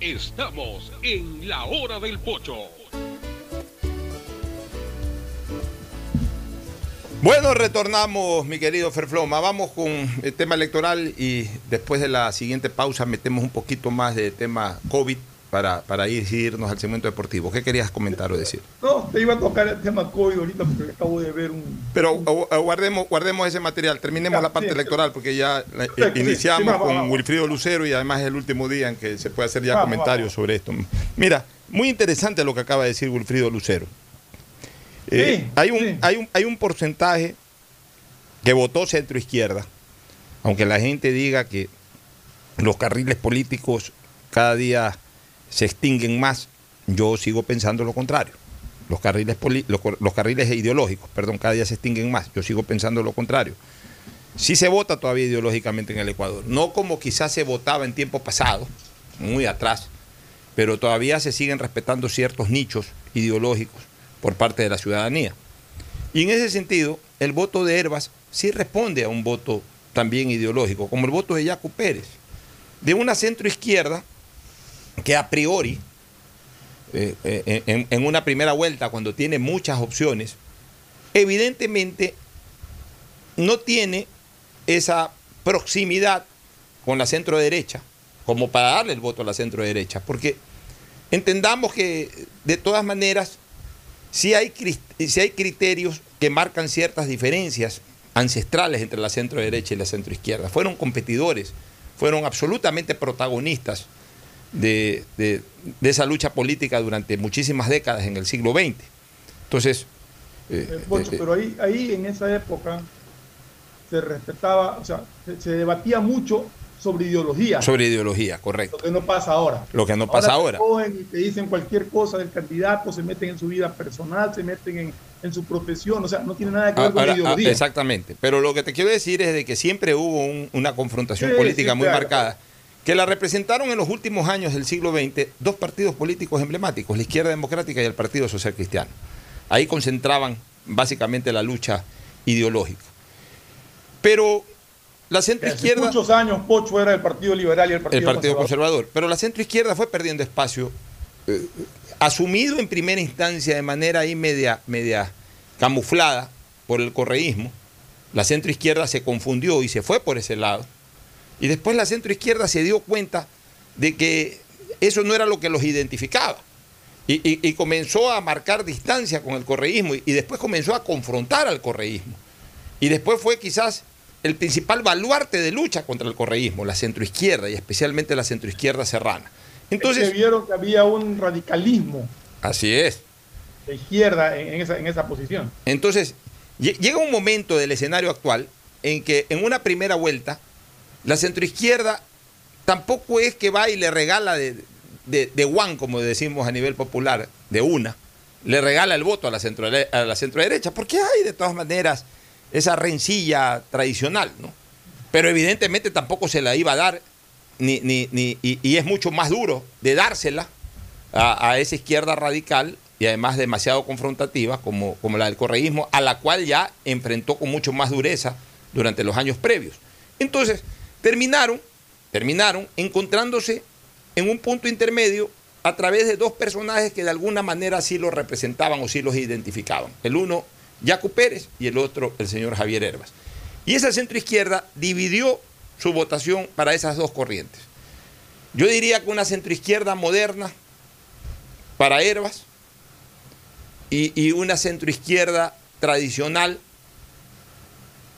Estamos en la hora del pocho. Bueno, retornamos, mi querido Ferfloma. Vamos con el tema electoral y después de la siguiente pausa metemos un poquito más de tema COVID para, para ir, irnos al segmento deportivo. ¿Qué querías comentar o decir? No, te iba a tocar el tema COVID ahorita porque acabo de ver un... Pero guardemos, guardemos ese material, terminemos la parte electoral porque ya eh, iniciamos con Wilfrido Lucero y además es el último día en que se puede hacer ya comentarios sobre esto. Mira, muy interesante lo que acaba de decir Wilfrido Lucero. Eh, hay, un, hay, un, hay un porcentaje que votó centro izquierda, aunque la gente diga que los carriles políticos cada día se extinguen más, yo sigo pensando lo contrario. Los carriles, los, carriles ideológicos, perdón, cada día se extinguen más, yo sigo pensando lo contrario. Sí se vota todavía ideológicamente en el Ecuador, no como quizás se votaba en tiempo pasado, muy atrás, pero todavía se siguen respetando ciertos nichos ideológicos por parte de la ciudadanía. Y en ese sentido, el voto de Herbas sí responde a un voto también ideológico, como el voto de Yacu Pérez, de una centroizquierda que a priori, eh, eh, en, una primera vuelta, cuando tiene muchas opciones, evidentemente no tiene esa proximidad con la centro derecha, como para darle el voto a la centro derecha, porque entendamos que de todas maneras si hay, hay criterios que marcan ciertas diferencias ancestrales entre la centro derecha y la centro izquierda. Fueron competidores, fueron absolutamente protagonistas de, esa lucha política durante muchísimas décadas en el siglo XX. Entonces... Eh, eh, eh, pero ahí, ahí en esa época se respetaba, o sea, se debatía mucho sobre ideología. Sobre ideología, correcto. Lo que no pasa ahora. Lo que no pasa ahora. Cogen y te dicen cualquier cosa del candidato, se meten en su vida personal, se meten en, su profesión, o sea, no tiene nada que ver con la ah, ideología. exactamente, pero lo que te quiero decir es de que siempre hubo una confrontación política muy marcada, que la representaron en los últimos años del siglo XX dos partidos políticos emblemáticos, la izquierda democrática y el Partido Social Cristiano. Ahí concentraban básicamente la lucha ideológica. Pero la centro izquierda. muchos años Pocho era el Partido Liberal y el Partido, el partido conservador. Pero la centro izquierda fue perdiendo espacio, eh, asumido en primera instancia de manera ahí media, media camuflada por el correísmo. La centro izquierda se confundió y se fue por ese lado. Y después la centro izquierda se dio cuenta de que eso no era lo que los identificaba. Y, comenzó a marcar distancia con el correísmo y después comenzó a confrontar al correísmo. Y después fue quizás el principal baluarte de lucha contra el correísmo, la centroizquierda y especialmente la centroizquierda serrana. Entonces vieron que había un radicalismo. Así es. De izquierda en esa, en esa posición. Entonces, llega un momento del escenario actual en que en una primera vuelta la centroizquierda tampoco es que va y le regala de, de, one, como decimos a nivel popular, de una, le regala el voto a la centro, a la centro derecha, porque hay de todas maneras esa rencilla tradicional, ¿no? Pero evidentemente tampoco se la iba a dar, ni, ni, ni y, es mucho más duro de dársela a, esa izquierda radical y además demasiado confrontativa como, como la del correísmo, a la cual ya enfrentó con mucho más dureza durante los años previos. Entonces, terminaron, terminaron encontrándose en un punto intermedio a través de dos personajes que de alguna manera sí los representaban o sí los identificaban. El uno Yacu Pérez y el otro el señor Javier Herbas. Y esa centroizquierda dividió su votación para esas dos corrientes. Yo diría que una centroizquierda moderna para Herbas y, y una centroizquierda tradicional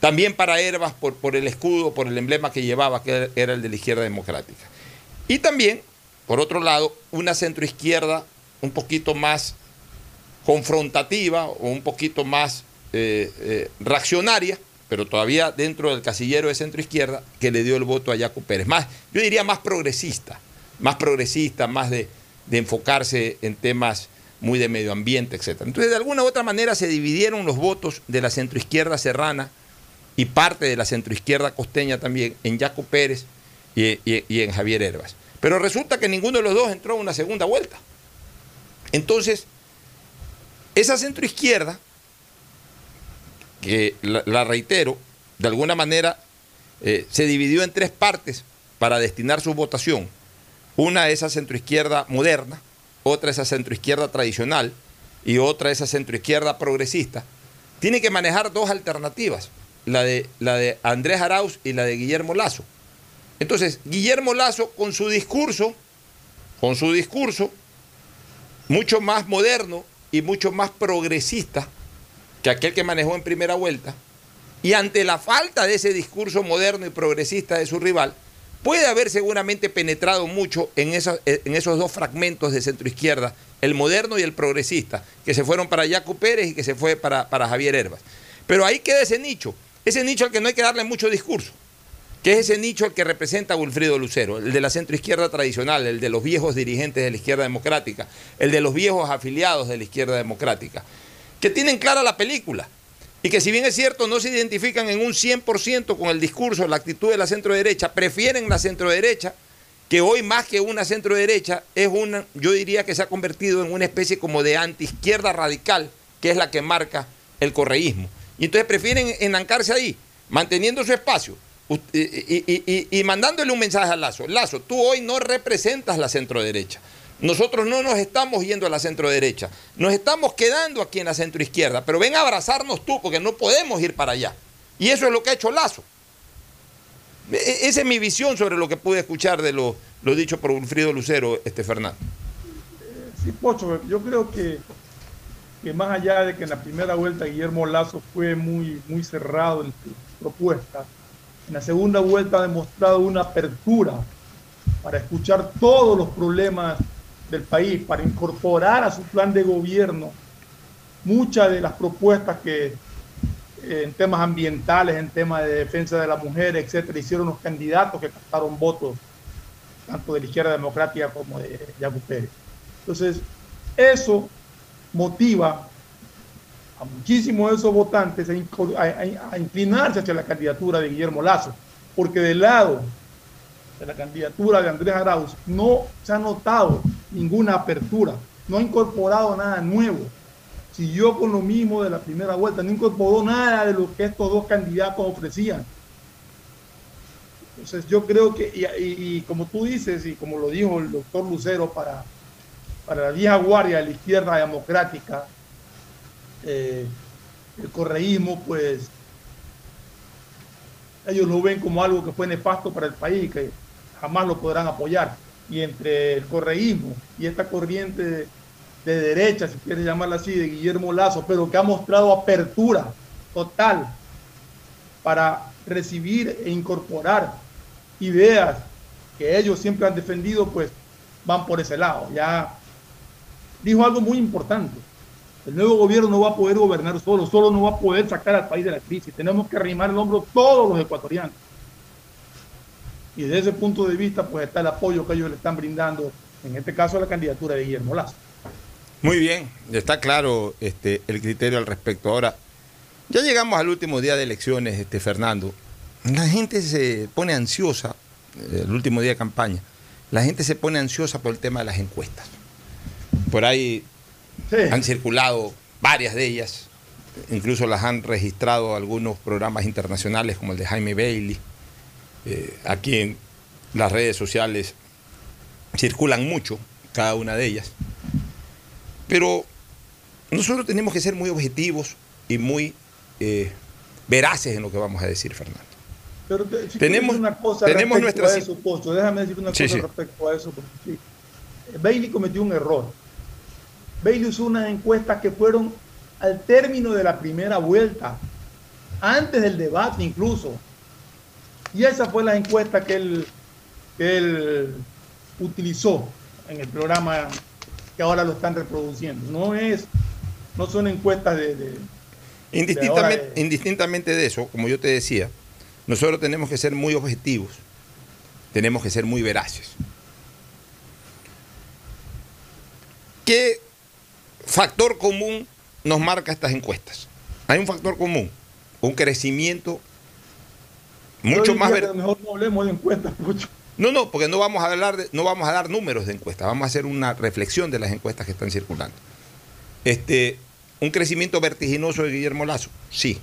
también para Herbas por, por el escudo, por el emblema que llevaba, que era el de la izquierda democrática. Y también, por otro lado, una centroizquierda un poquito más confrontativa o un poquito más eh, eh, reaccionaria, pero todavía dentro del casillero de centro izquierda, que le dio el voto a Jaco Pérez. Más, yo diría más progresista, más progresista, más de, enfocarse en temas muy de medio ambiente, etc. Entonces, de alguna u otra manera se dividieron los votos de la centroizquierda serrana y parte de la centroizquierda costeña también en Jaco Pérez y, en Javier Herbas. Pero resulta que ninguno de los dos entró en una segunda vuelta. Entonces, esa centroizquierda, que la, reitero, de alguna manera eh, se dividió en tres partes para destinar su votación. Una es esa centroizquierda moderna, otra esa centroizquierda tradicional y otra esa centroizquierda progresista. Tiene que manejar dos alternativas, la de, la de Andrés Arauz y la de Guillermo Lazo. Entonces, Guillermo Lazo con su discurso, con su discurso, mucho más moderno y mucho más progresista que aquel que manejó en primera vuelta, y ante la falta de ese discurso moderno y progresista de su rival, puede haber seguramente penetrado mucho en, esa- en esos dos fragmentos de centroizquierda, el moderno y el progresista, que se fueron para Jaco Pérez y que se fue para, para Javier Herbas. Pero ahí queda ese nicho, ese nicho al que no hay que darle mucho discurso que es ese nicho el que representa Wilfrido Lucero, el de la centroizquierda tradicional, el de los viejos dirigentes de la izquierda democrática, el de los viejos afiliados de la izquierda democrática, que tienen clara la película y que si bien es cierto no se identifican en un 100% con el discurso, la actitud de la centroderecha, prefieren la centroderecha, que hoy más que una centroderecha es una, yo diría que se ha convertido en una especie como de antiizquierda radical, que es la que marca el correísmo. Y entonces prefieren enancarse ahí, manteniendo su espacio y, mandándole un mensaje a Lazo. Lazo, tú hoy no representas la centroderecha. Nosotros no nos estamos yendo a la centroderecha. Nos estamos quedando aquí en la centroizquierda. Pero ven a abrazarnos tú porque no podemos ir para allá. Y eso es lo que ha hecho Lazo. E- e- esa es mi visión sobre lo que pude escuchar de lo, dicho por Wilfrido Lucero, este Fernando. Sí, Pocho, yo creo que, que más allá de que en la primera vuelta Guillermo Lazo fue muy, muy cerrado en su propuesta, en la segunda vuelta ha demostrado una apertura para escuchar todos los problemas del país, para incorporar a su plan de gobierno muchas de las propuestas que eh, en temas ambientales, en temas de defensa de la mujer, etcétera, hicieron los candidatos que captaron votos tanto de la izquierda democrática como de Yacu. Entonces, eso motiva a muchísimos de esos votantes a, inclinarse hacia la candidatura de Guillermo Lazo, porque del lado de la candidatura de Andrés Arauz no se ha notado ninguna apertura, no ha incorporado nada nuevo. Siguió con lo mismo de la primera vuelta, no incorporó nada de lo que estos dos candidatos ofrecían. Entonces yo creo que, y como tú dices, y como lo dijo el doctor Lucero, para, para la vieja guardia de la izquierda democrática, eh, el correísmo, pues ellos lo ven como algo que fue nefasto para el país, que jamás lo podrán apoyar. Y entre el correísmo y esta corriente de, de derecha, si quieres llamarla así, de Guillermo Lazo, pero que ha mostrado apertura total para recibir e incorporar ideas que ellos siempre han defendido, pues van por ese lado. Ya dijo algo muy importante. El nuevo gobierno no va a poder gobernar solo, solo no va a poder sacar al país de la crisis. Tenemos que arrimar el hombro todos los ecuatorianos. Y desde ese punto de vista, pues está el apoyo que ellos le están brindando, en este caso a la candidatura de Guillermo Lazo. Muy bien, está claro este, el criterio al respecto. Ahora, ya llegamos al último día de elecciones, este, Fernando. La gente se pone ansiosa, eh, el último día de campaña, la gente se pone ansiosa por el tema de las encuestas. Por ahí han circulado varias de ellas, incluso las han registrado algunos programas internacionales como el de Jaime Bailey. Eh, aquí en las redes sociales circulan mucho cada una de ellas. Pero nosotros tenemos que ser muy objetivos y muy eh, veraces en lo que vamos a decir, Fernando. Pero si Tenemos- quieres una cosa tenemos nuestra a eso, Pocho, déjame decir una Sí, cosa sí. respecto a eso. Porque sí, Bailey cometió un error. Bailey usó unas encuestas que fueron al término de la primera vuelta, antes del debate incluso. Y esa fue la encuesta que él, que él utilizó en el programa que ahora lo están reproduciendo. No es, no son encuestas de, de- Indistintamente, de indistintamente de eso, como yo te decía, nosotros tenemos que ser muy objetivos, tenemos que ser muy veraces. ¿Qué factor común nos marca estas encuestas? Hay un factor común, un crecimiento mucho más... Ver... Mejor no hablemos de encuestas, Pocho. No, no, porque no vamos a hablar de, no vamos a dar números de encuestas, vamos a hacer una reflexión de las encuestas que están circulando. Este, un crecimiento vertiginoso de Guillermo Lazo, sí.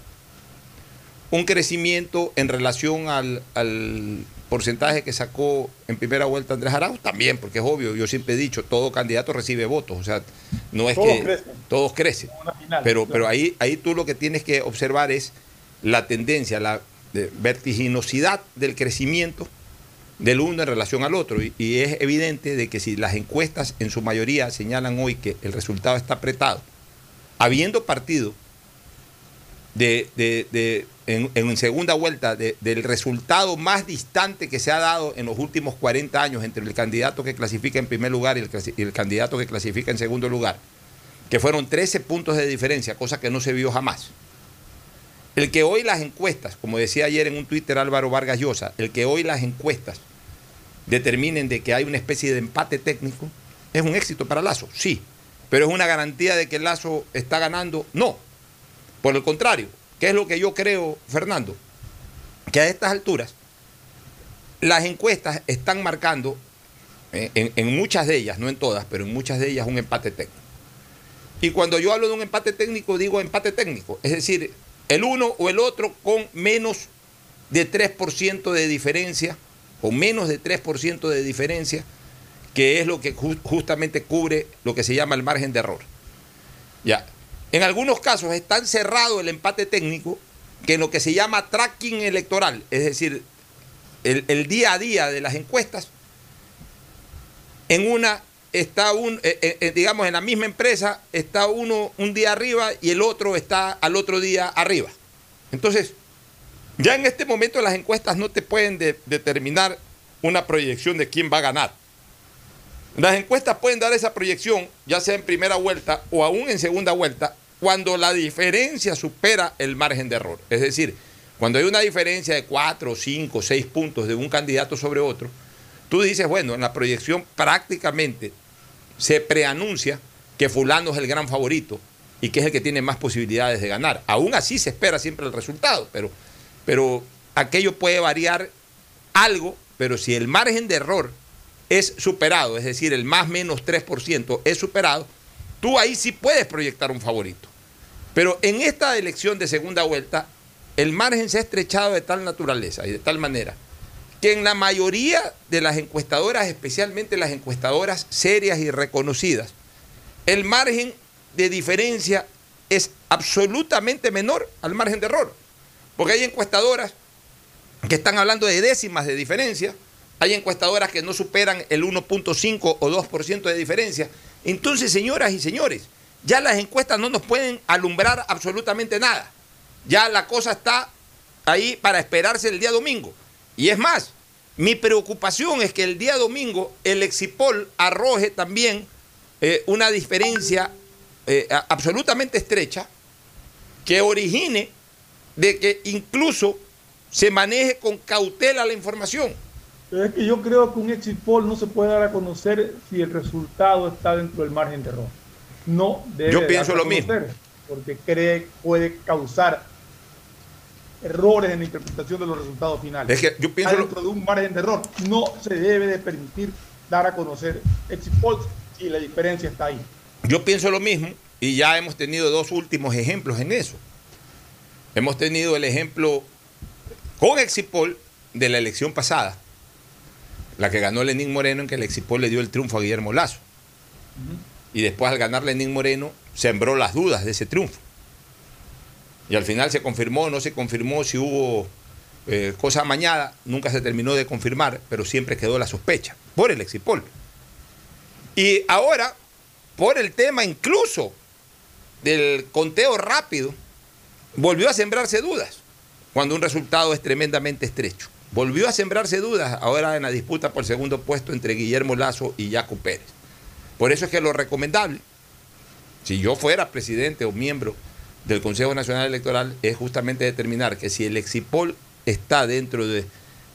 Un crecimiento en relación al, al porcentaje que sacó en primera vuelta Andrés Arauz, también, porque es obvio, yo siempre he dicho, todo candidato recibe votos, o sea, no es todos que crecen. todos crecen. Final, pero claro. pero ahí, ahí tú lo que tienes que observar es la tendencia, la vertiginosidad del crecimiento del uno en relación al otro. Y, y, es evidente de que si las encuestas en su mayoría señalan hoy que el resultado está apretado, habiendo partido de, de, de en, segunda vuelta del resultado más distante que se ha dado en los últimos 40 años entre el candidato que clasifica en primer lugar y el, y el candidato que clasifica en segundo lugar, que fueron 13 puntos de diferencia, cosa que no se vio jamás. El que hoy las encuestas, como decía ayer en un Twitter Álvaro Vargas Llosa, el que hoy las encuestas determinen de que hay una especie de empate técnico, es un éxito para Lazo, sí. Pero es una garantía de que Lazo está ganando, no. Por el contrario, ¿qué es lo que yo creo, Fernando? Que a estas alturas las encuestas están marcando, eh, en, muchas de ellas, no en todas, pero en muchas de ellas un empate técnico. Y cuando yo hablo de un empate técnico, digo empate técnico. Es decir, el uno o el otro con menos de 3% de diferencia, o menos de 3% de diferencia, que es lo que ju justamente cubre lo que se llama el margen de error. Ya. En algunos casos es tan cerrado el empate técnico que en lo que se llama tracking electoral, es decir, el, día a día de las encuestas, en una está un, eh, eh, digamos, en la misma empresa está uno un día arriba y el otro está al otro día arriba. Entonces, ya en este momento las encuestas no te pueden de, determinar una proyección de quién va a ganar. Las encuestas pueden dar esa proyección, ya sea en primera vuelta o aún en segunda vuelta, cuando la diferencia supera el margen de error. Es decir, cuando hay una diferencia de 4, 5, 6 puntos de un candidato sobre otro, tú dices, bueno, en la proyección prácticamente se preanuncia que fulano es el gran favorito y que es el que tiene más posibilidades de ganar. Aún así se espera siempre el resultado, pero, pero aquello puede variar algo, pero si el margen de error es superado, es decir, el más menos 3% es superado, tú ahí sí puedes proyectar un favorito. Pero en esta elección de segunda vuelta, el margen se ha estrechado de tal naturaleza y de tal manera que en la mayoría de las encuestadoras, especialmente las encuestadoras serias y reconocidas, el margen de diferencia es absolutamente menor al margen de error. Porque hay encuestadoras que están hablando de décimas de diferencia, hay encuestadoras que no superan el 1.5 o 2% de diferencia. Entonces, señoras y señores, ya las encuestas no nos pueden alumbrar absolutamente nada. Ya la cosa está ahí para esperarse el día domingo. Y es más, mi preocupación es que el día domingo el Exipol arroje también eh, una diferencia eh, absolutamente estrecha que origine de que incluso se maneje con cautela la información. Pero es que yo creo que un exit poll no se puede dar a conocer si el resultado está dentro del margen de error. No debe Yo pienso lo mismo. Porque cree puede causar errores en la interpretación de los resultados finales. Es que yo pienso dentro lo... de un margen de error. No se debe de permitir dar a conocer exit polls si la diferencia está ahí. Yo pienso lo mismo y ya hemos tenido dos últimos ejemplos en eso. Hemos tenido el ejemplo con exit poll de la elección pasada, la que ganó Lenín Moreno, en que el Exipol le dio el triunfo a Guillermo Lazo. Uh -huh. Y después, al ganar Lenín Moreno, sembró las dudas de ese triunfo. Y al final se confirmó, no se confirmó si hubo eh, cosa amañada, nunca se terminó de confirmar, pero siempre quedó la sospecha por el Exipol. Y ahora, por el tema incluso del conteo rápido, volvió a sembrarse dudas cuando un resultado es tremendamente estrecho. Volvió a sembrarse dudas ahora en la disputa por segundo puesto entre Guillermo Lazo y Jaco Pérez. Por eso es que lo recomendable, si yo fuera presidente o miembro del Consejo Nacional Electoral, es justamente determinar que si el Exipol está dentro de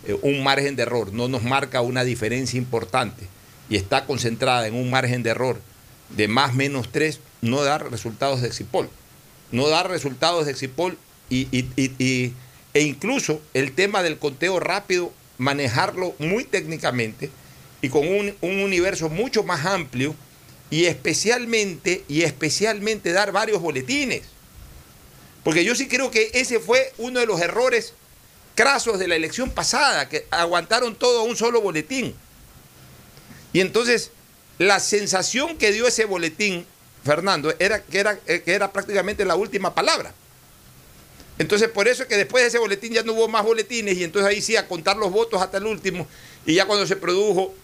eh, un margen de error, no nos marca una diferencia importante y está concentrada en un margen de error de más menos 3, no dar resultados de Exipol. No dar resultados de Exipol y e incluso el tema del conteo rápido, manejarlo muy técnicamente y con un, un universo mucho más amplio y especialmente, y especialmente dar varios boletines. Porque yo sí creo que ese fue uno de los errores crasos de la elección pasada, que aguantaron todo a un solo boletín. Y entonces la sensación que dio ese boletín, Fernando, era que era, que era prácticamente la última palabra. Entonces por eso es que después de ese boletín ya no hubo más boletines y entonces ahí sí a contar los votos hasta el último. Y ya cuando se produjo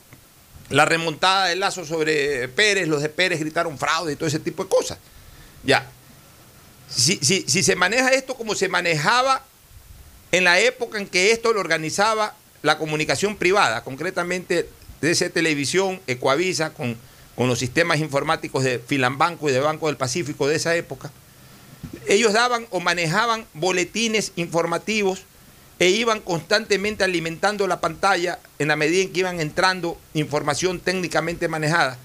la remontada de Lazo sobre Pérez, los de Pérez gritaron fraude y todo ese tipo de cosas. Ya. Si, si se maneja esto como se manejaba en la época en que esto lo organizaba la comunicación privada, concretamente DC Televisión, Ecuavisa, con, con los sistemas informáticos de Filambanco y de Banco del Pacífico de esa época, ellos daban o manejaban boletines informativos e iban constantemente alimentando la pantalla en la medida en que iban entrando información técnicamente manejada.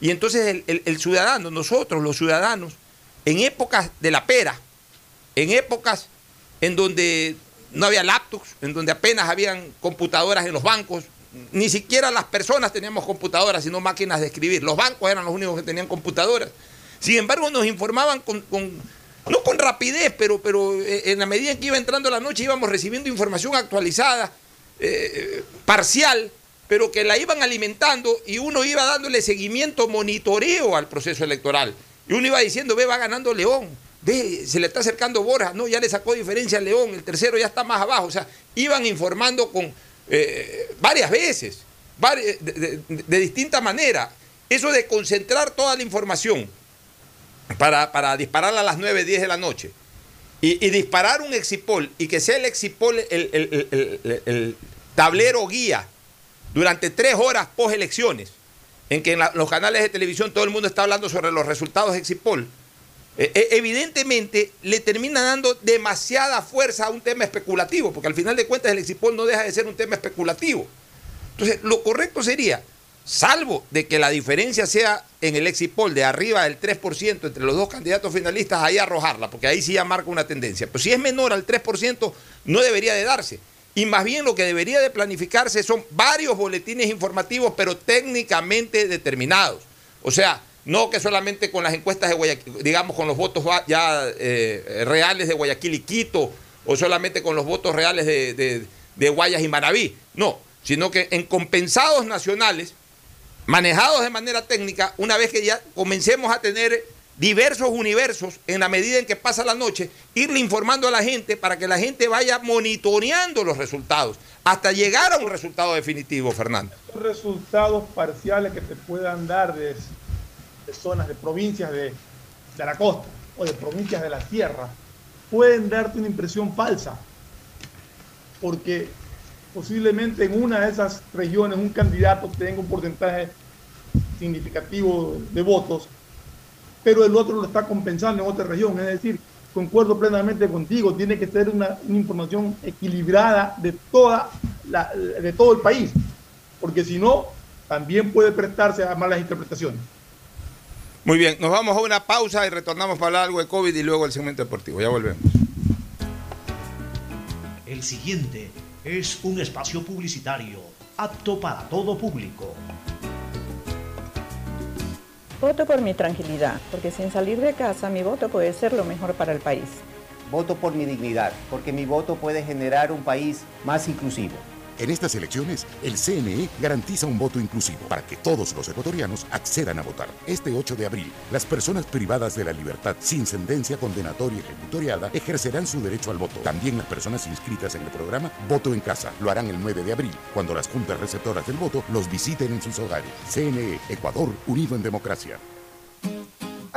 Y entonces el, ciudadano, nosotros los ciudadanos, en épocas de la pera, en épocas en donde no había laptops, en donde apenas habían computadoras en los bancos, ni siquiera las personas teníamos computadoras, sino máquinas de escribir. Los bancos eran los únicos que tenían computadoras. Sin embargo, nos informaban con, no con rapidez, pero, pero eh, en la medida en que iba entrando la noche íbamos recibiendo información actualizada, eh, parcial, pero que la iban alimentando y uno iba dándole seguimiento, monitoreo al proceso electoral. Y uno iba diciendo, ve, va ganando León ve, se le está acercando Borja, no, ya le sacó diferencia a León, el tercero ya está más abajo. O sea, iban informando con eh, varias veces, de, distinta manera. Eso de concentrar toda la información para, para dispararla a las 9, 10 de la noche y, disparar un exipol y que sea el exipol el, tablero guía durante tres horas post elecciones, en que en los canales de televisión todo el mundo está hablando sobre los resultados de exipol eh, eh, evidentemente le termina dando demasiada fuerza a un tema especulativo, porque al final de cuentas el Exipol no deja de ser un tema especulativo. Entonces, lo correcto sería, salvo de que la diferencia sea en el Exipol de arriba del 3% entre los dos candidatos finalistas, ahí arrojarla, porque ahí sí ya marca una tendencia. Pero si es menor al 3%, no debería de darse. Y más bien lo que debería de planificarse son varios boletines informativos, pero técnicamente determinados. O sea, no que solamente con las encuestas de Guayaquil, digamos con los votos ya eh, reales de Guayaquil y Quito, o solamente con los votos reales de, Guayas y Maraví, no, sino que en compensados nacionales, manejados de manera técnica, una vez que ya comencemos a tener diversos universos en la medida en que pasa la noche, irle informando a la gente para que la gente vaya monitoreando los resultados hasta llegar a un resultado definitivo, Fernando. Resultados parciales que te puedan dar de de zonas, de provincias de, la costa o de provincias de la sierra, pueden darte una impresión falsa, porque posiblemente en una de esas regiones un candidato tenga un porcentaje significativo de votos, pero el otro lo está compensando en otra región. Es decir, concuerdo plenamente contigo, tiene que ser una, información equilibrada de, toda de todo el país, porque si no, también puede prestarse a malas interpretaciones. Muy bien, nos vamos a una pausa y retornamos para hablar algo de COVID y luego el segmento deportivo. Ya volvemos. El siguiente es un espacio publicitario apto para todo público. Voto por mi tranquilidad, porque sin salir de casa mi voto puede ser lo mejor para el país. Voto por mi dignidad, porque mi voto puede generar un país más inclusivo. En estas elecciones, el CNE garantiza un voto inclusivo para que todos los ecuatorianos accedan a votar. Este 8 de abril, las personas privadas de la libertad sin sentencia condenatoria ejecutoriada ejercerán su derecho al voto. También las personas inscritas en el programa Voto en Casa lo harán el 9 de abril, cuando las juntas receptoras del voto los visiten en sus hogares. CNE, Ecuador, unido en democracia.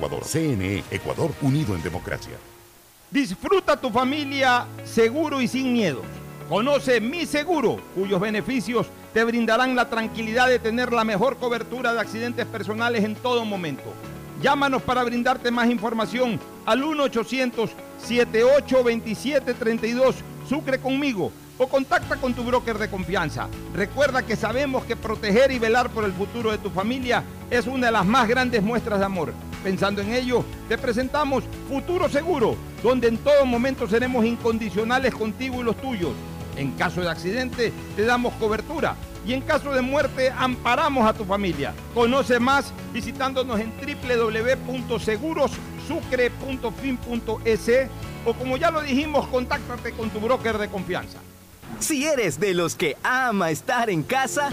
Ecuador. CNE, Ecuador unido en democracia. Disfruta tu familia seguro y sin miedo. Conoce Mi Seguro, cuyos beneficios te brindarán la tranquilidad de tener la mejor cobertura de accidentes personales en todo momento. Llámanos para brindarte más información al 1-800-7827-32 Sucre conmigo o contacta con tu broker de confianza. Recuerda que sabemos que proteger y velar por el futuro de tu familia es una de las más grandes muestras de amor. Pensando en ello, te presentamos Futuro Seguro, donde en todo momento seremos incondicionales contigo y los tuyos. En caso de accidente, te damos cobertura y en caso de muerte, amparamos a tu familia. Conoce más visitándonos en www.segurosucre.fin.es o como ya lo dijimos, contáctate con tu broker de confianza. Si eres de los que ama estar en casa,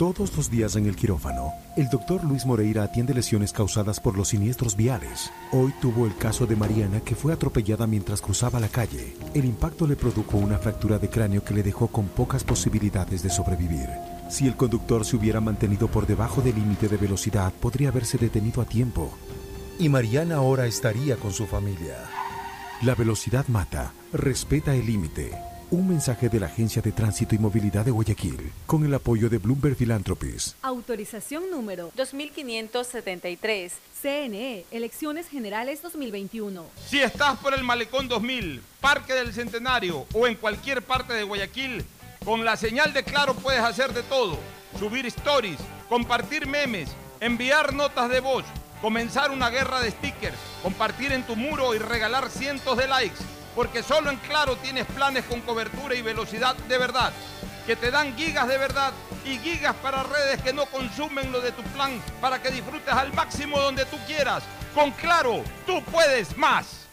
Todos los días en el quirófano, el doctor Luis Moreira atiende lesiones causadas por los siniestros viales. Hoy tuvo el caso de Mariana que fue atropellada mientras cruzaba la calle. El impacto le produjo una fractura de cráneo que le dejó con pocas posibilidades de sobrevivir. Si el conductor se hubiera mantenido por debajo del límite de velocidad, podría haberse detenido a tiempo. Y Mariana ahora estaría con su familia. La velocidad mata. Respeta el límite. Un mensaje de la Agencia de Tránsito y Movilidad de Guayaquil, con el apoyo de Bloomberg Philanthropies. Autorización número 2573. CNE, Elecciones Generales 2021. Si estás por el Malecón 2000, Parque del Centenario o en cualquier parte de Guayaquil, con la señal de Claro puedes hacer de todo. Subir stories, compartir memes, enviar notas de voz, comenzar una guerra de stickers, compartir en tu muro y regalar cientos de likes porque solo en Claro tienes planes con cobertura y velocidad de verdad, que te dan gigas de verdad y gigas para redes que no consumen lo de tu plan para que disfrutes al máximo donde tú quieras. Con Claro, tú puedes más.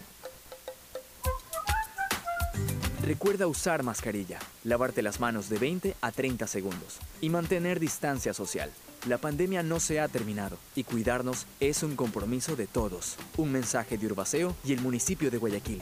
Recuerda usar mascarilla, lavarte las manos de 20 a 30 segundos y mantener distancia social. La pandemia no se ha terminado y cuidarnos es un compromiso de todos. Un mensaje de Urbaceo y el municipio de Guayaquil.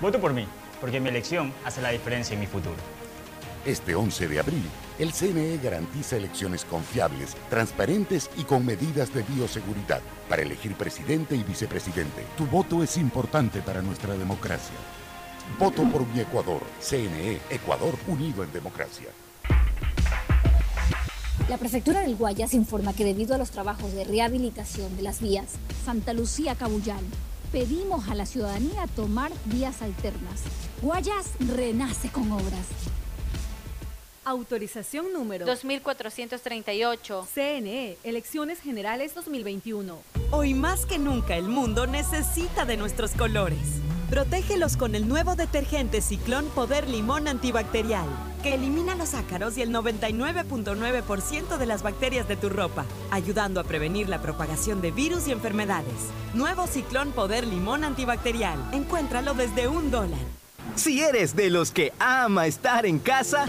Voto por mí, porque mi elección hace la diferencia en mi futuro. Este 11 de abril, el CNE garantiza elecciones confiables, transparentes y con medidas de bioseguridad para elegir presidente y vicepresidente. Tu voto es importante para nuestra democracia. Voto por mi Ecuador. CNE, Ecuador unido en democracia. La prefectura del Guayas informa que debido a los trabajos de rehabilitación de las vías Santa Lucía Cabullán, pedimos a la ciudadanía tomar vías alternas. Guayas renace con obras. Autorización número 2438. CNE, Elecciones Generales 2021. Hoy más que nunca el mundo necesita de nuestros colores. Protégelos con el nuevo detergente Ciclón Poder Limón Antibacterial, que elimina los ácaros y el 99.9% de las bacterias de tu ropa, ayudando a prevenir la propagación de virus y enfermedades. Nuevo Ciclón Poder Limón Antibacterial. Encuéntralo desde un dólar. Si eres de los que ama estar en casa,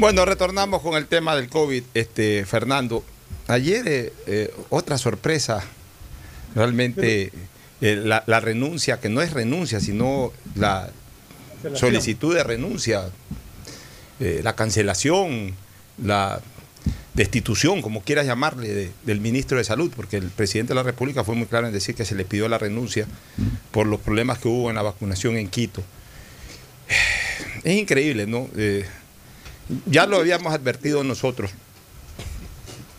Bueno, retornamos con el tema del COVID, este, Fernando. Ayer eh, eh, otra sorpresa, realmente eh, la, la, renuncia, que no es renuncia, sino la solicitud de renuncia, la cancelación, la destitución, como quieras llamarle, de, del ministro de Salud, porque el presidente de la República fue muy claro en decir que se le pidió la renuncia por los problemas que hubo en la vacunación en Quito. Es increíble, ¿no? Eh, ya lo habíamos advertido nosotros.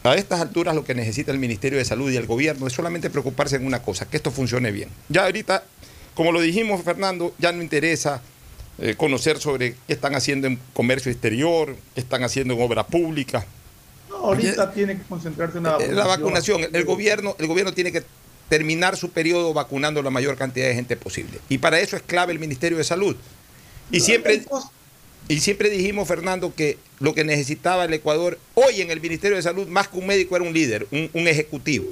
A estas alturas lo que necesita el Ministerio de Salud y el gobierno es solamente preocuparse en una cosa, que esto funcione bien. Ya ahorita, como lo dijimos, Fernando, ya no interesa eh, conocer sobre qué están haciendo en comercio exterior, qué están haciendo en obra pública. No, ahorita ya, tiene que concentrarse en la vacunación. La vacunación. El gobierno, el gobierno tiene que terminar su periodo vacunando la mayor cantidad de gente posible. Y para eso es clave el Ministerio de Salud. Y siempre... Y siempre dijimos, Fernando, que lo que necesitaba el Ecuador hoy en el Ministerio de Salud, más que un médico, era un líder, un, ejecutivo.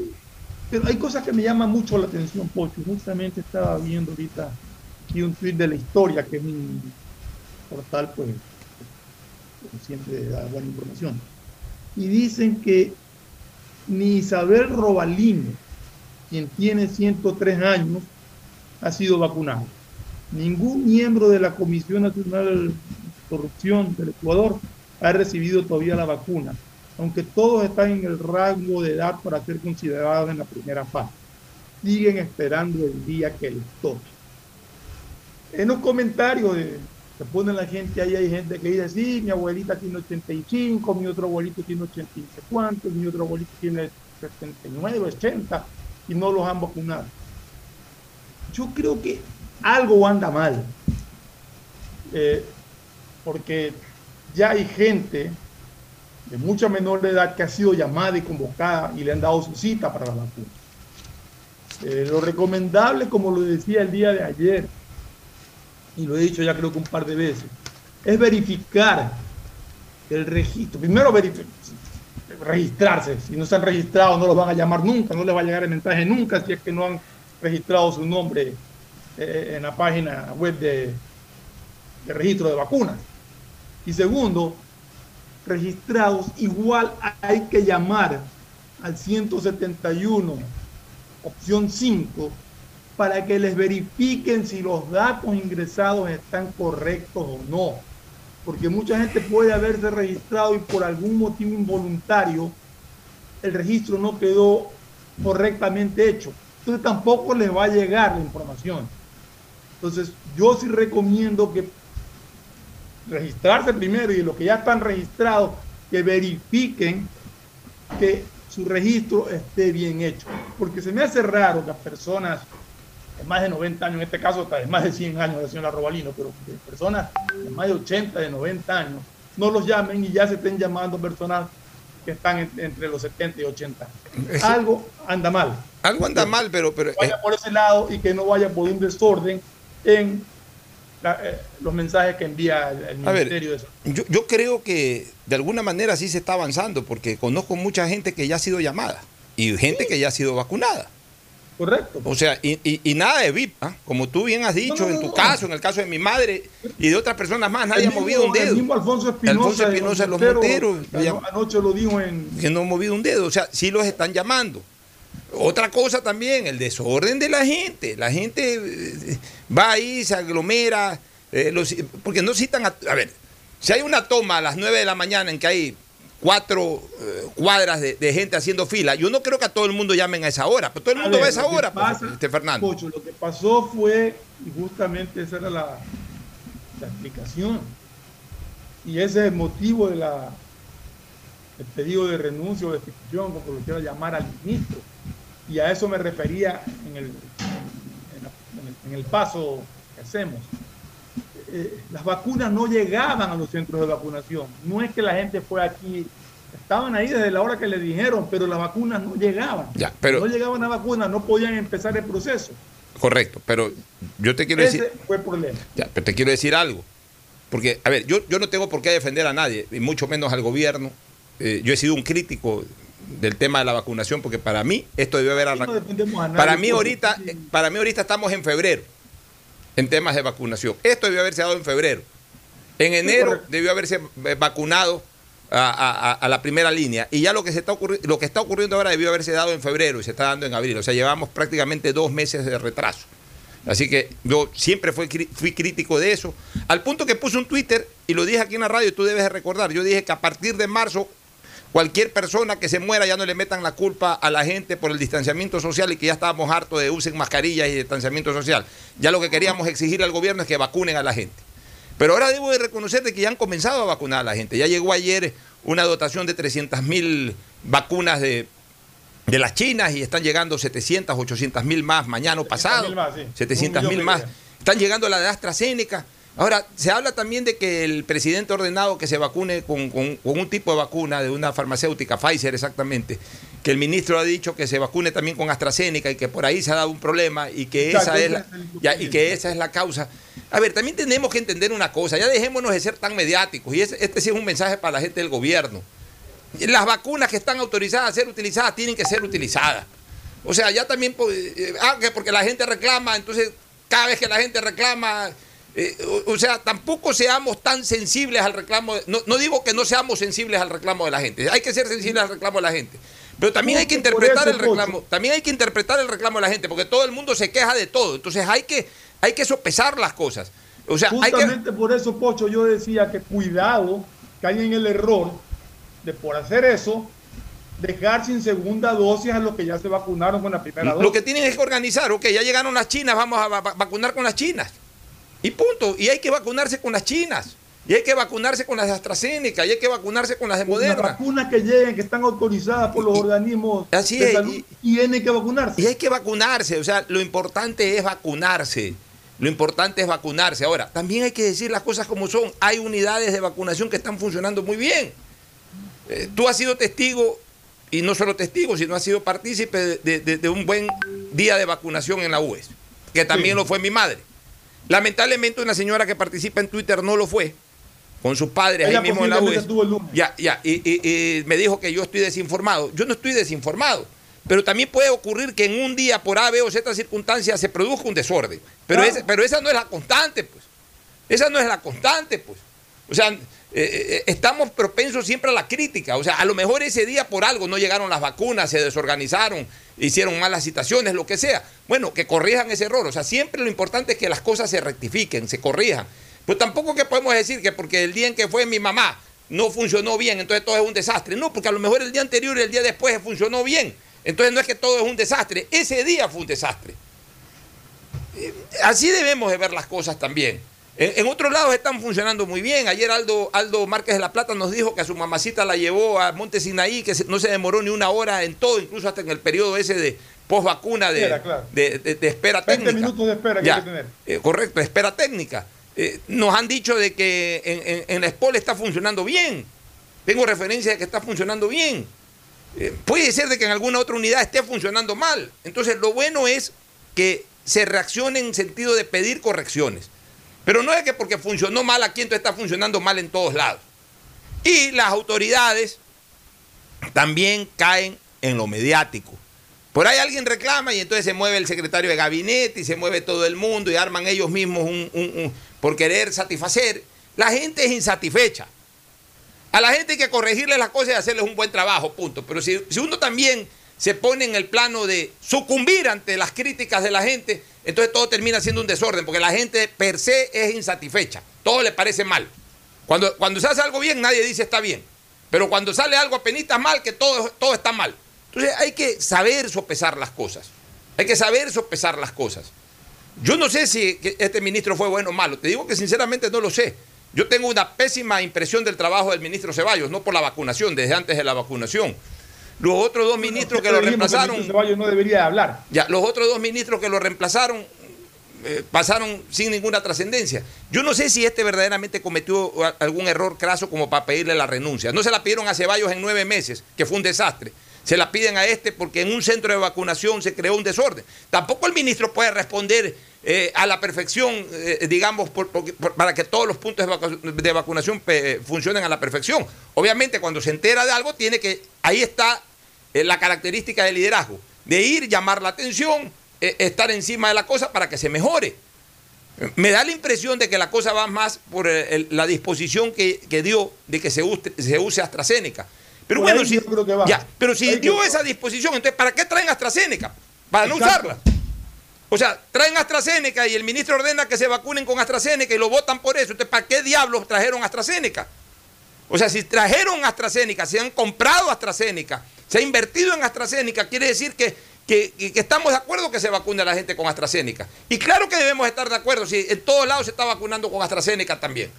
Pero hay cosas que me llaman mucho la atención, Pocho. Justamente estaba viendo ahorita aquí un tweet de la historia, que es un portal, pues, siempre da buena información. Y dicen que ni Isabel Robalino, quien tiene 103 años, ha sido vacunado. Ningún miembro de la Comisión Nacional corrupción del Ecuador ha recibido todavía la vacuna, aunque todos están en el rango de edad para ser considerados en la primera fase. Siguen esperando el día que les toque. En los comentarios de, que pone la gente ahí, hay gente que dice, sí, mi abuelita tiene 85, mi otro abuelito tiene 80 y cuántos, mi otro abuelito tiene 79, 80 y no los han vacunado. Yo creo que algo anda mal. Eh, porque ya hay gente de mucha menor edad que ha sido llamada y convocada y le han dado su cita para la vacuna. Eh, lo recomendable, como lo decía el día de ayer, y lo he dicho ya creo que un par de veces, es verificar el registro. Primero registrarse. Si no están registrados no los van a llamar nunca, no les va a llegar el mensaje nunca si es que no han registrado su nombre eh, en la página web de registro de vacunas. Y segundo, registrados, igual hay que llamar al 171, opción 5, para que les verifiquen si los datos ingresados están correctos o no. Porque mucha gente puede haberse registrado y por algún motivo involuntario el registro no quedó correctamente hecho. Entonces tampoco les va a llegar la información. Entonces yo sí recomiendo que registrarse primero y los que ya están registrados, que verifiquen que su registro esté bien hecho. Porque se me hace raro que las personas de más de 90 años, en este caso hasta de más de 100 años, la señora Robalino, pero que personas de más de 80, de 90 años, no los llamen y ya se estén llamando personas que están en- entre los 70 y 80. Eso- Algo anda mal. Algo anda mal, pero... pero vaya por ese lado y que no vaya por un desorden en la- eh, los mensajes que envía el, el A ver, Ministerio de. Yo, yo creo que de alguna manera sí se está avanzando, porque conozco mucha gente que ya ha sido llamada y gente que ya ha sido vacunada. Correcto. O sea, y, y- y nada de VIP, ¿ah? como tú bien has dicho, No, no, en tu caso, en el caso de mi madre y de otras personas más, nadie ha movido un dedo. El mismo Alfonso Espinosa, Alfonso los Montero, Monteros, anoche lo dijo en... que no ha movido un dedo. O sea, sí los están llamando. Otra cosa también, el desorden de la gente. La gente eh, va ahí, se aglomera, eh, los- porque no citan... A, a ver, si hay una toma a las 9 de la mañana en que hay cuatro eh, cuadras de, de gente haciendo fila, yo no creo que a todo el mundo llamen a esa hora, pero todo el A mundo ver, va a esa hora, pues, pasa, este Fernando. Pocho, lo que pasó fue, y justamente esa era la, la explicación, y ese es el motivo de la el pedido de renuncia o destitución, como lo quiera llamar al ministro. Y a eso me refería en el, en el- en el paso que hacemos. Eh, las vacunas no llegaban a los centros de vacunación. No es que la gente fue aquí, estaban ahí desde la hora que le dijeron, pero las vacunas no llegaban. Ya, pero- no llegaban las vacunas, no podían empezar el proceso. Correcto, pero yo te quiero Ese decir... fue el problema. Ya, pero te quiero decir algo. Porque, a ver, yo, yo no tengo por qué defender a nadie, y mucho menos al gobierno. Eh, yo he sido un crítico del tema de la vacunación, porque para mí esto debió haber No arrancado. nadie, Para mí ahorita, para mí ahorita estamos en febrero en temas de vacunación. Esto debió haberse dado en febrero. En enero debió haberse eh, vacunado a, a- a- a la primera línea. Y ya lo que se está lo que está ocurriendo ahora debió haberse dado en febrero y se está dando en abril. O sea, llevamos prácticamente dos meses de retraso. Así que yo siempre fui, fui crítico de eso. Al punto que puse un Twitter y lo dije aquí en la radio, y tú debes de recordar. Yo dije que a partir de marzo, cualquier persona que se muera ya no le metan la culpa a la gente por el distanciamiento social y que ya estábamos hartos de usen mascarillas y distanciamiento social. Ya lo que queríamos exigir al gobierno es que vacunen a la gente. Pero ahora debo de reconocer de que ya han comenzado a vacunar a la gente. Ya llegó ayer una dotación de 300 mil vacunas de, de las chinas y están llegando 700, 800 mil más mañana o pasado. 700.000 más, sí. 700 Un mil millón más. Están llegando la de AstraZeneca. Ahora, se habla también de que el presidente ha ordenado que se vacune con, con- con un tipo de vacuna de una farmacéutica, Pfizer exactamente, que el ministro ha dicho que se vacune también con AstraZeneca y que por ahí se ha dado un problema y que esa es la, es el ya, y que esa es la causa. A ver, también tenemos que entender una cosa, ya dejémonos de ser tan mediáticos y este sí es un mensaje para la gente del gobierno. Las vacunas que están autorizadas a ser utilizadas tienen que ser utilizadas. O sea, ya también, pues, eh, ah, que porque la gente reclama, entonces cada vez que la gente reclama, eh, o, o sea, tampoco seamos tan sensibles al reclamo. de- no, no digo que no seamos sensibles al reclamo de la gente, hay que ser sensibles al reclamo de la gente. Pero también hay que interpretar el reclamo, también hay que interpretar el reclamo de la gente, porque todo el mundo se queja de todo. Entonces hay que, hay que sopesar las cosas. O sea, hay que, Justamente por eso, Pocho, yo decía que cuidado, que hay en el error de por hacer eso, dejar sin segunda dosis a los que ya se vacunaron con la primera dosis. Lo que tienen es que organizar, ok, ya llegaron las chinas, vamos a va- va- vacunar con las chinas. Y punto. Y hay que vacunarse con las chinas. Y hay que vacunarse con las de AstraZeneca. Y hay que vacunarse con las de Las Moderna. vacunas que lleguen, que están autorizadas por los organismos Así de es, salud, tienen que vacunarse. Y hay que vacunarse. O sea, lo importante es vacunarse. Lo importante es vacunarse. Ahora, también hay que decir las cosas como son. Hay unidades de vacunación que están funcionando muy bien. Eh, tú has sido testigo, y no solo testigo, sino has sido partícipe de, de- de- de un buen día de vacunación en la UES, que también Sí. lo fue mi madre. Lamentablemente una señora que participa en Twitter no lo fue, con sus padres Ella ahí mismo en la UES. Ya, ya, y, y- y me dijo que yo estoy desinformado. Yo no estoy desinformado. Pero también puede ocurrir que en un día, por A, B o Z circunstancias, se produzca un desorden. Pero, Claro. ese- pero esa no es la constante, pues. Esa no es la constante, pues. O sea, eh, estamos propensos siempre a la crítica. O sea, a lo mejor ese día por algo no llegaron las vacunas, se desorganizaron, hicieron malas citaciones, lo que sea. Bueno, que corrijan ese error. O sea, siempre lo importante es que las cosas se rectifiquen, se corrijan. Pues tampoco que podemos decir que porque el día en que fue mi mamá no funcionó bien, entonces todo es un desastre. No, porque a lo mejor el día anterior y el día después funcionó bien. Entonces no es que todo es un desastre. Ese día fue un desastre. Eh, Así debemos de ver las cosas también. En, otros lados están funcionando muy bien. Ayer Aldo, Aldo Márquez de la Plata nos dijo que a su mamacita la llevó a Monte Sinaí, que no se demoró ni una hora en todo, incluso hasta en el periodo ese de post vacuna de, de, espera 20 técnica. minutos de espera que hay que tener. Eh, correcto, espera técnica. Eh, nos han dicho de que en, en, la SPOL está funcionando bien. Tengo referencia de que está funcionando bien. Eh, puede ser de que en alguna otra unidad esté funcionando mal. Entonces, lo bueno es que se reaccione en sentido de pedir correcciones. Pero no es que porque funcionó mal aquí, entonces está funcionando mal en todos lados. Y las autoridades también caen en lo mediático. Por ahí alguien reclama y entonces se mueve el secretario de gabinete y se mueve todo el mundo y arman ellos mismos un, por querer satisfacer. La gente es insatisfecha. A la gente hay que corregirle las cosas y hacerles un buen trabajo, punto. Pero si uno también se pone en el plano de sucumbir ante las críticas de la gente, entonces todo termina siendo un desorden, porque la gente per se es insatisfecha, todo le parece mal. Cuando, cuando se hace algo bien, nadie dice está bien, pero cuando sale algo apenas mal, que todo, todo está mal. Entonces hay que saber sopesar las cosas, hay que saber sopesar las cosas. Yo no sé si este ministro fue bueno o malo, te digo que sinceramente no lo sé. Yo tengo una pésima impresión del trabajo del ministro Ceballos, no por la vacunación, desde antes de la vacunación. Los otros dos ministros que lo reemplazaron. No debería hablar. Ya, los otros dos ministros que lo reemplazaron eh, pasaron sin ninguna trascendencia. Yo no sé si este verdaderamente cometió algún error craso como para pedirle la renuncia. No se la pidieron a Ceballos en nueve meses, que fue un desastre. Se la piden a este porque en un centro de vacunación se creó un desorden. Tampoco el ministro puede responder eh, a la perfección, eh, digamos, para que todos los puntos de, vacunación funcionen a la perfección. Obviamente, cuando se entera de algo, tiene que, ahí está eh, la característica del liderazgo, de ir, llamar la atención, estar encima de la cosa para que se mejore. Me da la impresión de que la cosa va más por la disposición que, dio de que se use, se use AstraZeneca. Pero bueno, si, pero si dio esa disposición, entonces ¿para qué traen AstraZeneca? Para no usarla. O sea, traen AstraZeneca y el ministro ordena que se vacunen con AstraZeneca y lo votan por eso. Entonces, ¿para qué diablos trajeron AstraZeneca? O sea, si trajeron AstraZeneca, si han comprado AstraZeneca, se ha invertido en AstraZeneca, quiere decir que, que, estamos de acuerdo que se vacune a la gente con AstraZeneca. Y claro que debemos estar de acuerdo si en todos lados se está vacunando con AstraZeneca también.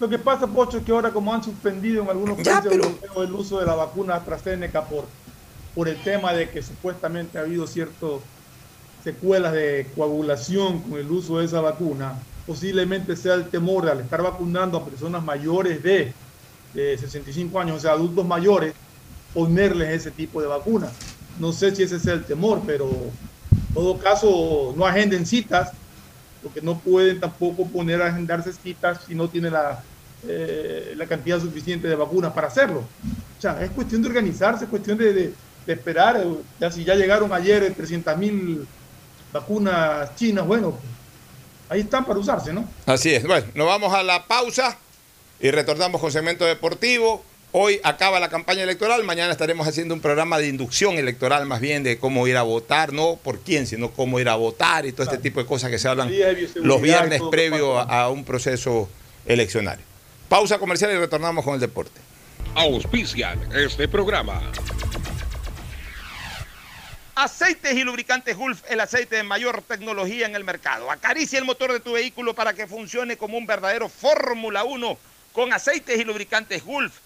Lo que pasa, Pocho, es que ahora como han suspendido en algunos países europeos el uso de la vacuna AstraZeneca por, por el tema de que supuestamente ha habido ciertas secuelas de coagulación con el uso de esa vacuna, posiblemente sea el temor al estar vacunando a personas mayores de, de 65 años, o sea, adultos mayores, ponerles ese tipo de vacuna. No sé si ese es el temor, pero en todo caso no agenden citas, porque no pueden tampoco poner a agendarse citas si no tienen la, eh, la cantidad suficiente de vacunas para hacerlo. O sea, es cuestión de organizarse, es cuestión de, esperar. Ya si ya llegaron ayer 300 mil vacunas chinas, bueno, ahí están para usarse, ¿no? Así es. Bueno, nos vamos a la pausa y retornamos con segmento deportivo. Hoy acaba la campaña electoral, mañana estaremos haciendo un programa de inducción electoral más bien de cómo ir a votar, no por quién, sino cómo ir a votar y todo este tipo de cosas que se hablan los viernes previo a, un proceso eleccionario. Pausa comercial y retornamos con el deporte. Auspician este programa. Aceites y lubricantes Gulf, el aceite de mayor tecnología en el mercado. Acaricia el motor de tu vehículo para que funcione como un verdadero Fórmula 1 con aceites y lubricantes Gulf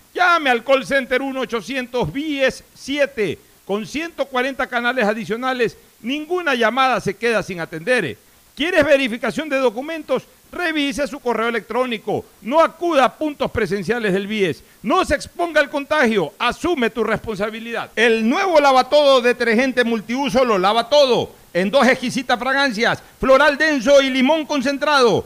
Llame al call center 1-800-BIES-7 con 140 canales adicionales. Ninguna llamada se queda sin atender. ¿Quieres verificación de documentos? Revise su correo electrónico. No acuda a puntos presenciales del BIES. No se exponga al contagio. Asume tu responsabilidad. El nuevo lavatodo detergente multiuso lo lava todo. En dos exquisitas fragancias, floral denso y limón concentrado.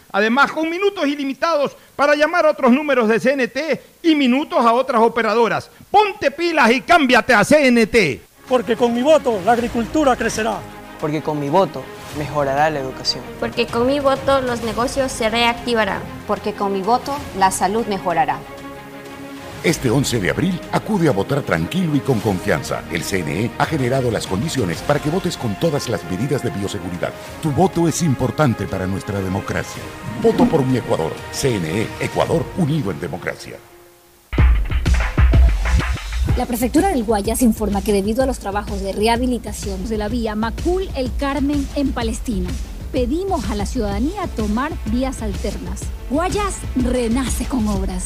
Además, con minutos ilimitados para llamar a otros números de CNT y minutos a otras operadoras. Ponte pilas y cámbiate a CNT. Porque con mi voto la agricultura crecerá. Porque con mi voto mejorará la educación. Porque con mi voto los negocios se reactivarán. Porque con mi voto la salud mejorará. Este 11 de abril acude a votar tranquilo y con confianza. El CNE ha generado las condiciones para que votes con todas las medidas de bioseguridad. Tu voto es importante para nuestra democracia. Voto por mi Ecuador. CNE, Ecuador unido en democracia. La prefectura del Guayas informa que debido a los trabajos de rehabilitación de la vía Macul El Carmen en Palestina, pedimos a la ciudadanía tomar vías alternas. Guayas renace con obras.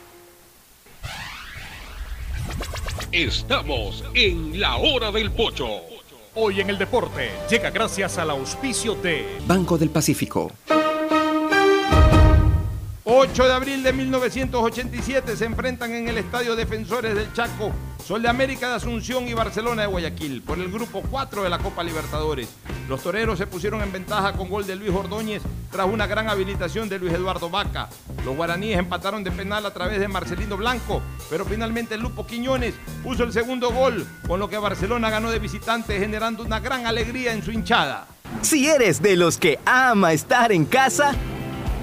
Estamos en la hora del pocho. Hoy en el deporte llega gracias al auspicio de Banco del Pacífico. 8 de abril de 1987 se enfrentan en el Estadio Defensores del Chaco, Sol de América de Asunción y Barcelona de Guayaquil por el grupo 4 de la Copa Libertadores. Los toreros se pusieron en ventaja con gol de Luis Ordóñez tras una gran habilitación de Luis Eduardo Vaca. Los guaraníes empataron de penal a través de Marcelino Blanco, pero finalmente Lupo Quiñones puso el segundo gol, con lo que Barcelona ganó de visitante generando una gran alegría en su hinchada. Si eres de los que ama estar en casa,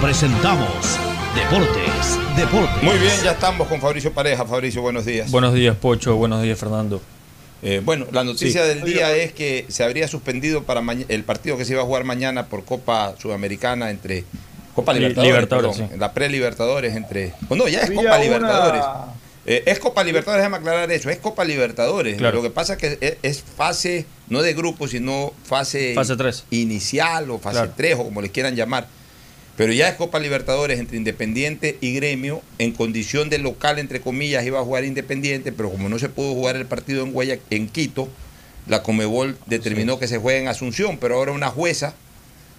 presentamos Deportes, Deportes. Muy bien, ya estamos con Fabricio Pareja. Fabricio, buenos días. Buenos días, Pocho. Buenos días, Fernando. Eh, bueno, la noticia del día es que se habría suspendido para el partido que se iba a jugar mañana por Copa Sudamericana entre Copa Libertadores, Libertadores perdón, la pre-Libertadores entre... Oh, no, ya es Copa Libertadores. Eh, es Copa Libertadores, déjame aclarar eso, es Copa Libertadores. Claro. Lo que pasa es que es, es fase, no de grupo, sino fase, Fase tres. inicial o fase Claro. 3 o como les quieran llamar. Pero ya es Copa Libertadores entre Independiente y Gremio, en condición de local, entre comillas, iba a jugar Independiente, pero como no se pudo jugar el partido en, Guaya- en Quito, la Comebol determinó que se juegue en Asunción, pero ahora una jueza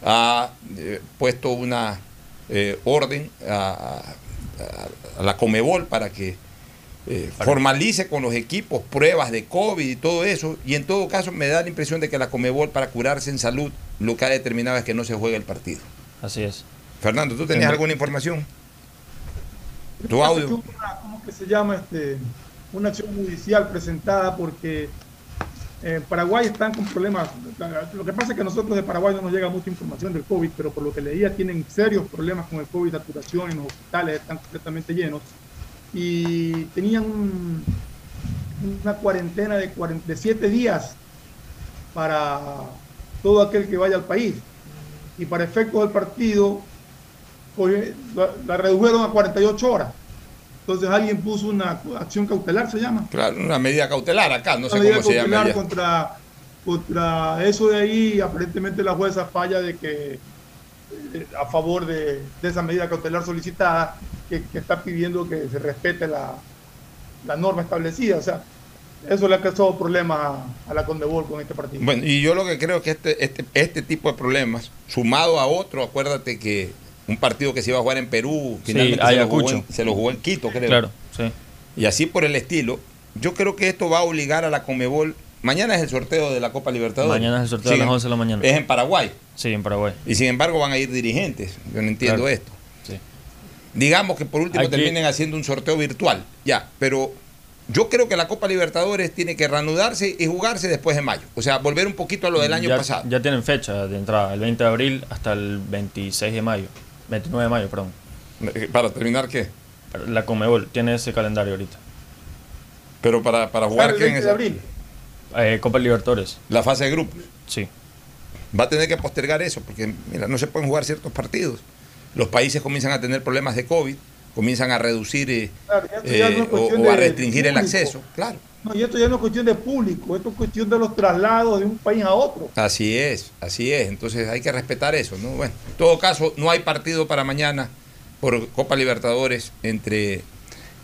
ha eh, puesto una eh, orden a, a- a la Comebol para que eh, formalice con los equipos pruebas de COVID y todo eso, y en todo caso me da la impresión de que la Comebol para curarse en salud lo que ha determinado es que no se juegue el partido. Así es. Fernando, ¿tú tenías alguna información? Tu audio. ¿Cómo que se llama? Este, una acción judicial presentada porque en eh, Paraguay están con problemas. Lo que pasa es que nosotros de Paraguay no nos llega mucha información del COVID, pero por lo que leía tienen serios problemas con el COVID, saturación en los hospitales están completamente llenos. Y tenían una cuarentena de, 47 días para todo aquel que vaya al país. Y para efectos del partido, la, la redujeron a 48 horas. Entonces alguien puso una acción cautelar, se llama. Claro, una medida cautelar acá, no sé cómo se llama. Contra, contra eso de ahí, aparentemente la jueza falla de que eh, a favor de, esa medida cautelar solicitada, que, está pidiendo que se respete la, norma establecida. O sea, eso le ha causado problemas a, la Condebol con este partido. Bueno, y yo lo que creo es que este, este, este tipo de problemas, sumado a otro, acuérdate que un partido que se iba a jugar en Perú, finalmente se, lo jugó en, se, lo jugó en, Quito, creo. Claro, sí. Y así por el estilo. Yo creo que esto va a obligar a la Comebol. Mañana es el sorteo de la Copa Libertadores. Mañana es el sorteo a las 11 de la mañana. Es en Paraguay. Sí, en Paraguay. Y sin embargo van a ir dirigentes. Yo no entiendo esto. Sí. Digamos que por último terminen haciendo un sorteo virtual. Ya, pero yo creo que la Copa Libertadores tiene que reanudarse y jugarse después de mayo. O sea, volver un poquito a lo del año pasado. Ya tienen fecha de entrada, el 20 de abril hasta el 26 de mayo. 29 de mayo, perdón. Eh, ¿Para terminar qué? La Comebol tiene ese calendario ahorita. ¿Pero para, para jugar qué en ese? abril? Eh, Copa Libertadores. ¿La fase de grupos? Sí. Va a tener que postergar eso, porque mira, no se pueden jugar ciertos partidos. Los países comienzan a tener problemas de COVID, comienzan a reducir eh, o, a restringir el acceso. Claro. No, y esto ya no es cuestión de público, esto es cuestión de los traslados de un país a otro. Así es, así es. Entonces hay que respetar eso, ¿no? Bueno, en todo caso, no hay partido para mañana por Copa Libertadores entre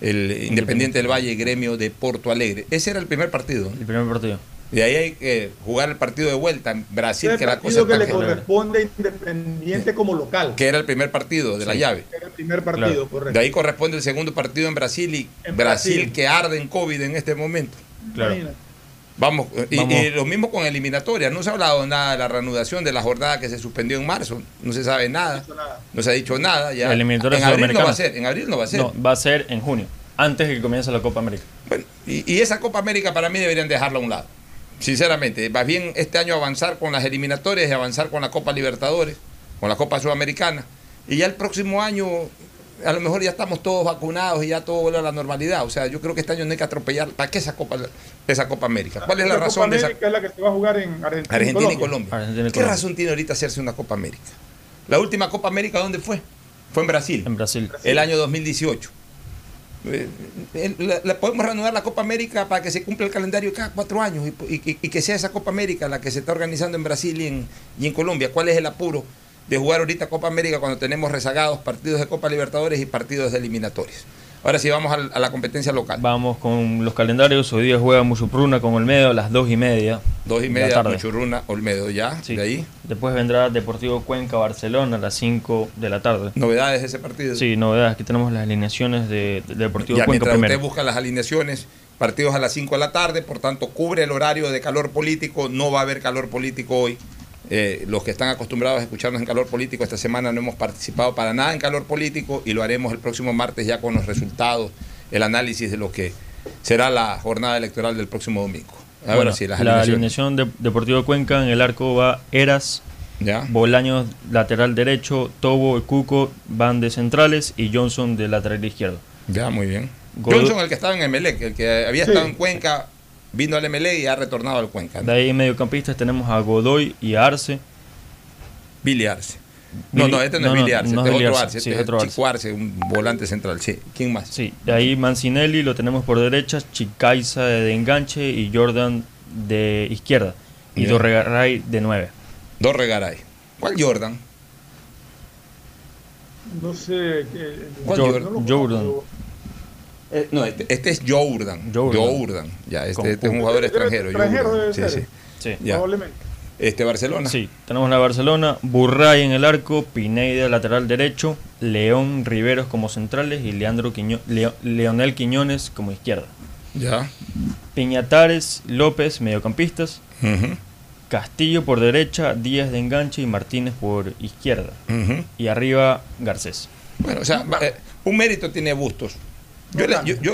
el Independiente del Valle y Gremio de Porto Alegre. Ese era el primer partido. El primer partido. Y ahí hay que jugar el partido de vuelta en Brasil, que la cosa que le corresponde Independiente como local. Que era el primer partido de la llave. Era el primer partido, correcto. De ahí corresponde el segundo partido en Brasil y Brasil, que arde en COVID en este momento. Claro. Vamos, y, lo mismo con eliminatoria. No se ha hablado nada de la reanudación de la jornada que se suspendió en marzo. No se sabe nada. No, se ha dicho nada. Ya. en abril no va a ser. En abril no va a ser. No, va a ser en junio. Antes de que comience la Copa América. Bueno, y, y esa Copa América para mí deberían dejarla a un lado. Sinceramente, más bien este año avanzar con las eliminatorias y avanzar con la Copa Libertadores, con la Copa Sudamericana. Y ya el próximo año, a lo mejor ya estamos todos vacunados y ya todo vuelve a la normalidad. O sea, yo creo que este año no hay que atropellar. ¿Para qué esa Copa, esa Copa América? ¿Cuál es la, razón de esa? es la que se va a jugar en Argentina, y Colombia. ¿Qué razón tiene ahorita hacerse una Copa América? La última Copa América, ¿dónde fue? Fue en Brasil. En Brasil. El año 2018. Eh, la, podemos reanudar la Copa América para que se cumpla el calendario cada cuatro años y, que sea esa Copa América la que se está organizando en Brasil y en, y en Colombia. ¿Cuál es el apuro de jugar ahorita Copa América cuando tenemos rezagados partidos de Copa Libertadores y partidos de eliminatorias? Ahora sí, vamos a, la competencia local. Vamos con los calendarios. Hoy día juega Muchupruna con Olmedo a las dos y media. Dos y media, Muchurruna, Olmedo, ¿ya? Sí. De ahí. Después vendrá Deportivo Cuenca, Barcelona a las 5 de la tarde. ¿Novedades de ese partido? Sí, novedades. Aquí tenemos las alineaciones de, Deportivo Cuenca mientras usted busca las alineaciones, partidos a las 5 de la tarde, por tanto cubre el horario de calor político. No va a haber calor político hoy. Eh, los que están acostumbrados a escucharnos en calor político, esta semana no hemos participado para nada en calor político y lo haremos el próximo martes ya con los resultados, el análisis de lo que será la jornada electoral del próximo domingo. Ahora sí, la alineación de Deportivo Cuenca en el arco va Eras, Bolaños lateral derecho, Tobo y Cuco van de centrales y Johnson de lateral izquierdo. Ya, muy bien. Johnson el que estaba en Emelec, el que había estado en Cuenca vino al MLE y ha retornado al Cuenca. De ahí en mediocampistas tenemos a Godoy y a Arce. Billy Arce. No, no, este no, es Billy Arce, este es otro Arce, este es otro Chico Arce, un volante central. Sí. ¿Quién más? Sí, de ahí Mancinelli lo tenemos por derecha, Chicaiza de enganche y Jordan de izquierda. Y Dorregaray de nueve. Dorregaray. ¿Cuál Jordan? No sé. ¿Cuál Jordan? Jordan. Eh, no, este, este, es Jordan. Jordan. Ya, este, este es un jugador extranjero. Extranjero sí, sí. sí. Probablemente. Este Barcelona. Sí, tenemos la Barcelona, Burray en el arco, Pineida lateral derecho, León Riveros como centrales y Leandro Quiño, Leonel Quiñones como izquierda. Ya. Piñatares, López, mediocampistas. Castillo por derecha, Díaz de enganche y Martínez por izquierda. Y arriba Garcés. Bueno, o sea, eh, un mérito tiene Bustos.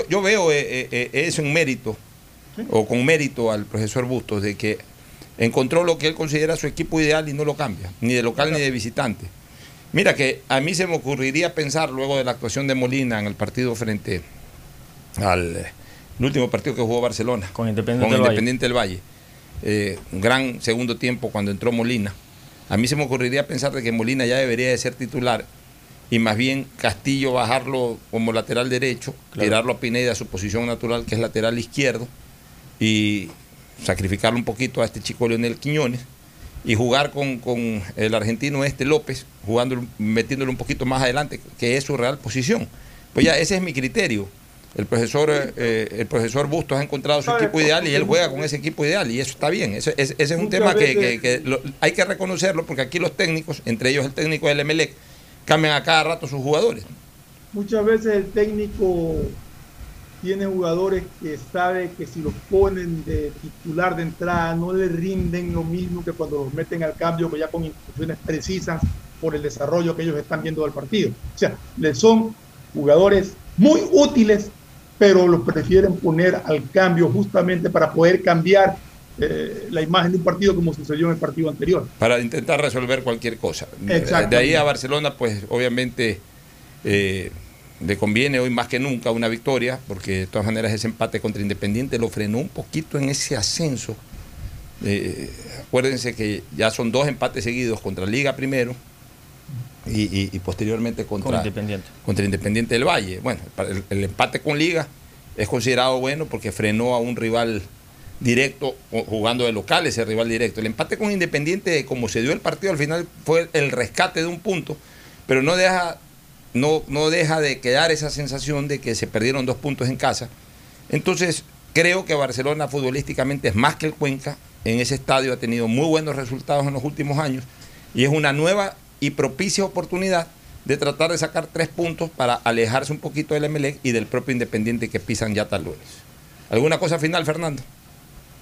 Yo, veo eh, eh, eso en mérito, o con mérito al profesor Bustos, de que encontró lo que él considera su equipo ideal y no lo cambia, ni de local ni de visitante. Mira que a mí se me ocurriría pensar luego de la actuación de Molina en el partido frente al último partido que jugó Barcelona con Independiente, del Valle, eh, un gran segundo tiempo cuando entró Molina. A mí se me ocurriría pensar de que Molina ya debería de ser titular y más bien Castillo bajarlo como lateral derecho, tirarlo a Pineda a su posición natural que es lateral izquierdo y sacrificarlo un poquito a este chico Leonel Quiñones y jugar con, el argentino este López, jugando, metiéndolo un poquito más adelante, que es su real posición. Pues ya ese es mi criterio. El profesor, eh, el profesor Bustos ha encontrado su equipo ideal y él juega con ese equipo ideal y eso está bien. Ese, es un tema que, hay que reconocerlo porque aquí los técnicos, entre ellos el técnico del Emelec, cambian a cada rato sus jugadores. Muchas veces el técnico tiene jugadores que sabe que si los ponen de titular de entrada no le rinden lo mismo que cuando los meten al cambio, que ya con instrucciones precisas por el desarrollo que ellos están viendo del partido. O sea, le son jugadores muy útiles, pero los prefieren poner al cambio justamente para poder cambiar eh, la imagen de un partido como sucedió en el partido anterior. Para intentar resolver cualquier cosa. De ahí a Barcelona, pues obviamente... Eh, le conviene hoy más que nunca una victoria, porque de todas maneras ese empate contra Independiente lo frenó un poquito en ese ascenso. Eh, acuérdense que ya son dos empates seguidos contra Liga primero y, posteriormente contra, Independiente. contra Independiente del Valle. Bueno, el, empate con Liga es considerado bueno porque frenó a un rival directo jugando de local ese rival directo. El empate con Independiente, como se dio el partido al final, fue el rescate de un punto, pero no deja no, no deja de quedar esa sensación de que se perdieron dos puntos en casa. Entonces, creo que Barcelona futbolísticamente es más que el Cuenca. En ese estadio ha tenido muy buenos resultados en los últimos años y es una nueva y propicia oportunidad de tratar de sacar tres puntos para alejarse un poquito del Emelec y del propio Independiente que pisan ya talones. ¿Alguna cosa final, Fernando?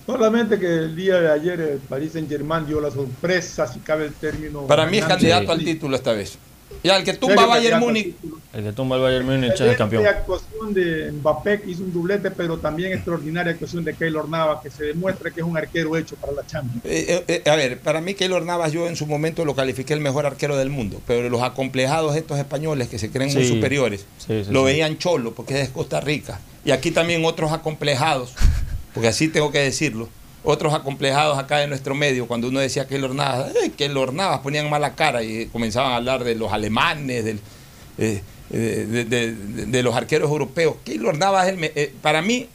Solamente que el día de ayer el Paris Saint Germain dio la sorpresa, si cabe el término. Para mí es candidato al título esta vez. Ya, el que tumba Bayern Múnich. El que tumba el Bayern Múnich es el campeón. actuación de Mbappé que hizo un doblete, pero también extraordinaria actuación de Keylor Navas, que se demuestra que es un arquero hecho para la Champions. Eh, eh, eh, a ver, para mí Keylor Navas yo en su momento lo califiqué el mejor arquero del mundo, pero los acomplejados estos españoles que se creen muy superiores, lo veían cholo porque es de Costa Rica. Y aquí también otros acomplejados, <laughs> porque así tengo que decirlo otros acomplejados acá de nuestro medio, cuando uno decía que el Navas, que el Navas ponían mala cara y comenzaban a hablar de los alemanes, del, eh, de, los arqueros europeos. Keylor Navas, eh, para mí,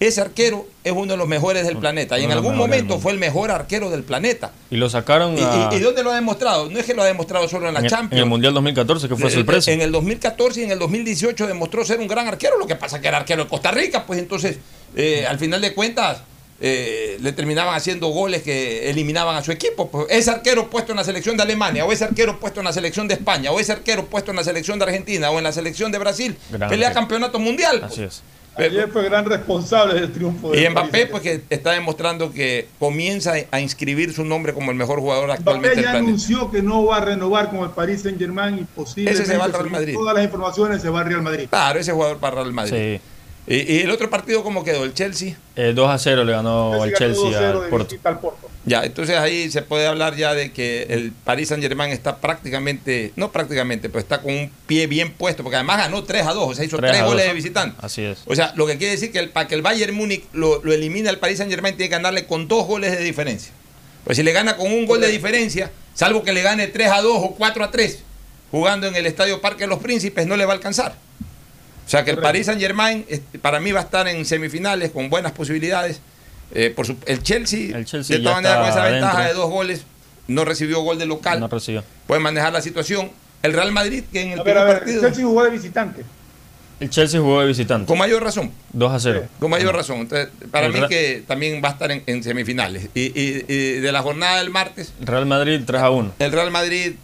ese arquero es uno de los mejores del planeta. Y en algún momento fue el mejor arquero del planeta. Y lo sacaron ¿Y, dónde lo ha demostrado? No es que lo ha demostrado solo en la Champions. En el Mundial 2014, que fue sorpresa. En el 2014 y en el 2018 demostró ser un gran arquero. Lo que pasa que era arquero de Costa Rica, pues entonces, eh, al final de cuentas eh, le terminaban haciendo goles que eliminaban a su equipo. Pues ese arquero puesto en la selección de Alemania, o ese arquero puesto en la selección de España, o ese arquero puesto en la selección de Argentina, o en la selección de Brasil, pelea campeonato mundial. Así es. Ayer fue gran responsable del triunfo. De y Mbappé, pues que está demostrando que comienza a inscribir su nombre como el mejor jugador actualmente. Mbappé ya anunció que no va a renovar con el Paris Saint Germain y posiblemente ese se va al Real Madrid. todas las informaciones se va al Real Madrid. Claro, ese jugador para Real Madrid. Sí. ¿Y, el otro partido cómo quedó? ¿El Chelsea? El 2 a 0 le ganó el Chelsea al Porto. Ya, entonces ahí se puede hablar ya de que el Paris Saint Germain está prácticamente, no prácticamente, pero está con un pie bien puesto, porque además ganó 3 a 2, o sea, hizo 3, goles de visitante. Así es. O sea, lo que quiere decir que el, para que el Bayern Múnich lo, lo elimine al Paris Saint Germain tiene que ganarle con dos goles de diferencia. Pues si le gana con un gol de diferencia, salvo que le gane 3 a 2 o 4 a 3, jugando en el Estadio Parque de los Príncipes, no le va a alcanzar. O sea que el Paris Saint Germain para mí va a estar en semifinales con buenas posibilidades. Eh, por el, Chelsea, de todas maneras, con esa ventaja de dos goles, no recibió gol de local. No recibió. Puede manejar la situación. El Real Madrid, que en el primer partido. El Chelsea jugó de visitante. El Chelsea jugó de visitante. Con mayor razón. 2 a 0. Con mayor razón. Entonces, para mí que también va a estar en, semifinales. Y, y, de la jornada del martes. Real Madrid 3 a 1. El Real Madrid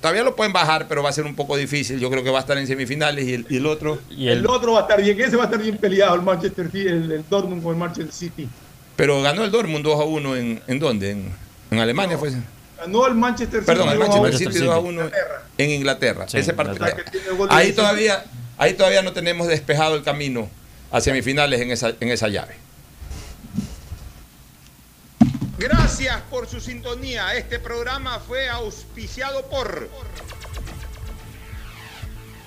todavía lo pueden bajar, pero va a ser un poco difícil. Yo creo que va a estar en semifinales y el, otro. Y el... otro va a estar bien, ese va a estar bien peleado, el Manchester City, el, Dortmund con el Manchester City. Pero ganó el Dortmund 2 a 1 en, ¿en dónde? En, En Alemania fue. No el Manchester City. Perdón, el Manchester City 2 a 1 en Inglaterra. Ese partido. Ahí todavía, ahí todavía no tenemos despejado el camino a semifinales en esa, en esa llave. Gracias por su sintonía. Este programa fue auspiciado por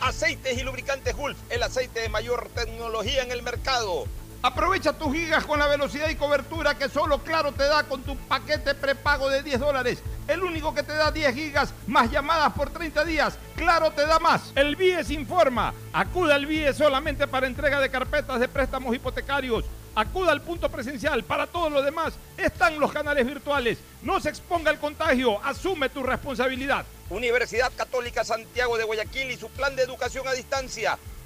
Aceites y Lubricantes Gulf, el aceite de mayor tecnología en el mercado. Aprovecha tus gigas con la velocidad y cobertura que solo Claro te da con tu paquete prepago de 10 dólares. El único que te da 10 gigas más llamadas por 30 días. Claro te da más. El BIES informa. Acuda al BIES solamente para entrega de carpetas de préstamos hipotecarios. Acuda al punto presencial. Para todo lo demás están los canales virtuales. No se exponga al contagio. Asume tu responsabilidad. Universidad Católica Santiago de Guayaquil y su plan de educación a distancia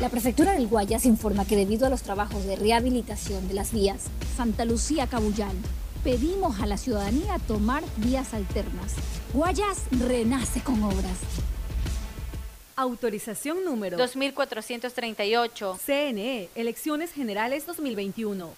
La prefectura del Guayas informa que debido a los trabajos de rehabilitación de las vías Santa Lucía Cabullán, pedimos a la ciudadanía tomar vías alternas. Guayas renace con obras. Autorización número 2438. CNE, Elecciones Generales 2021.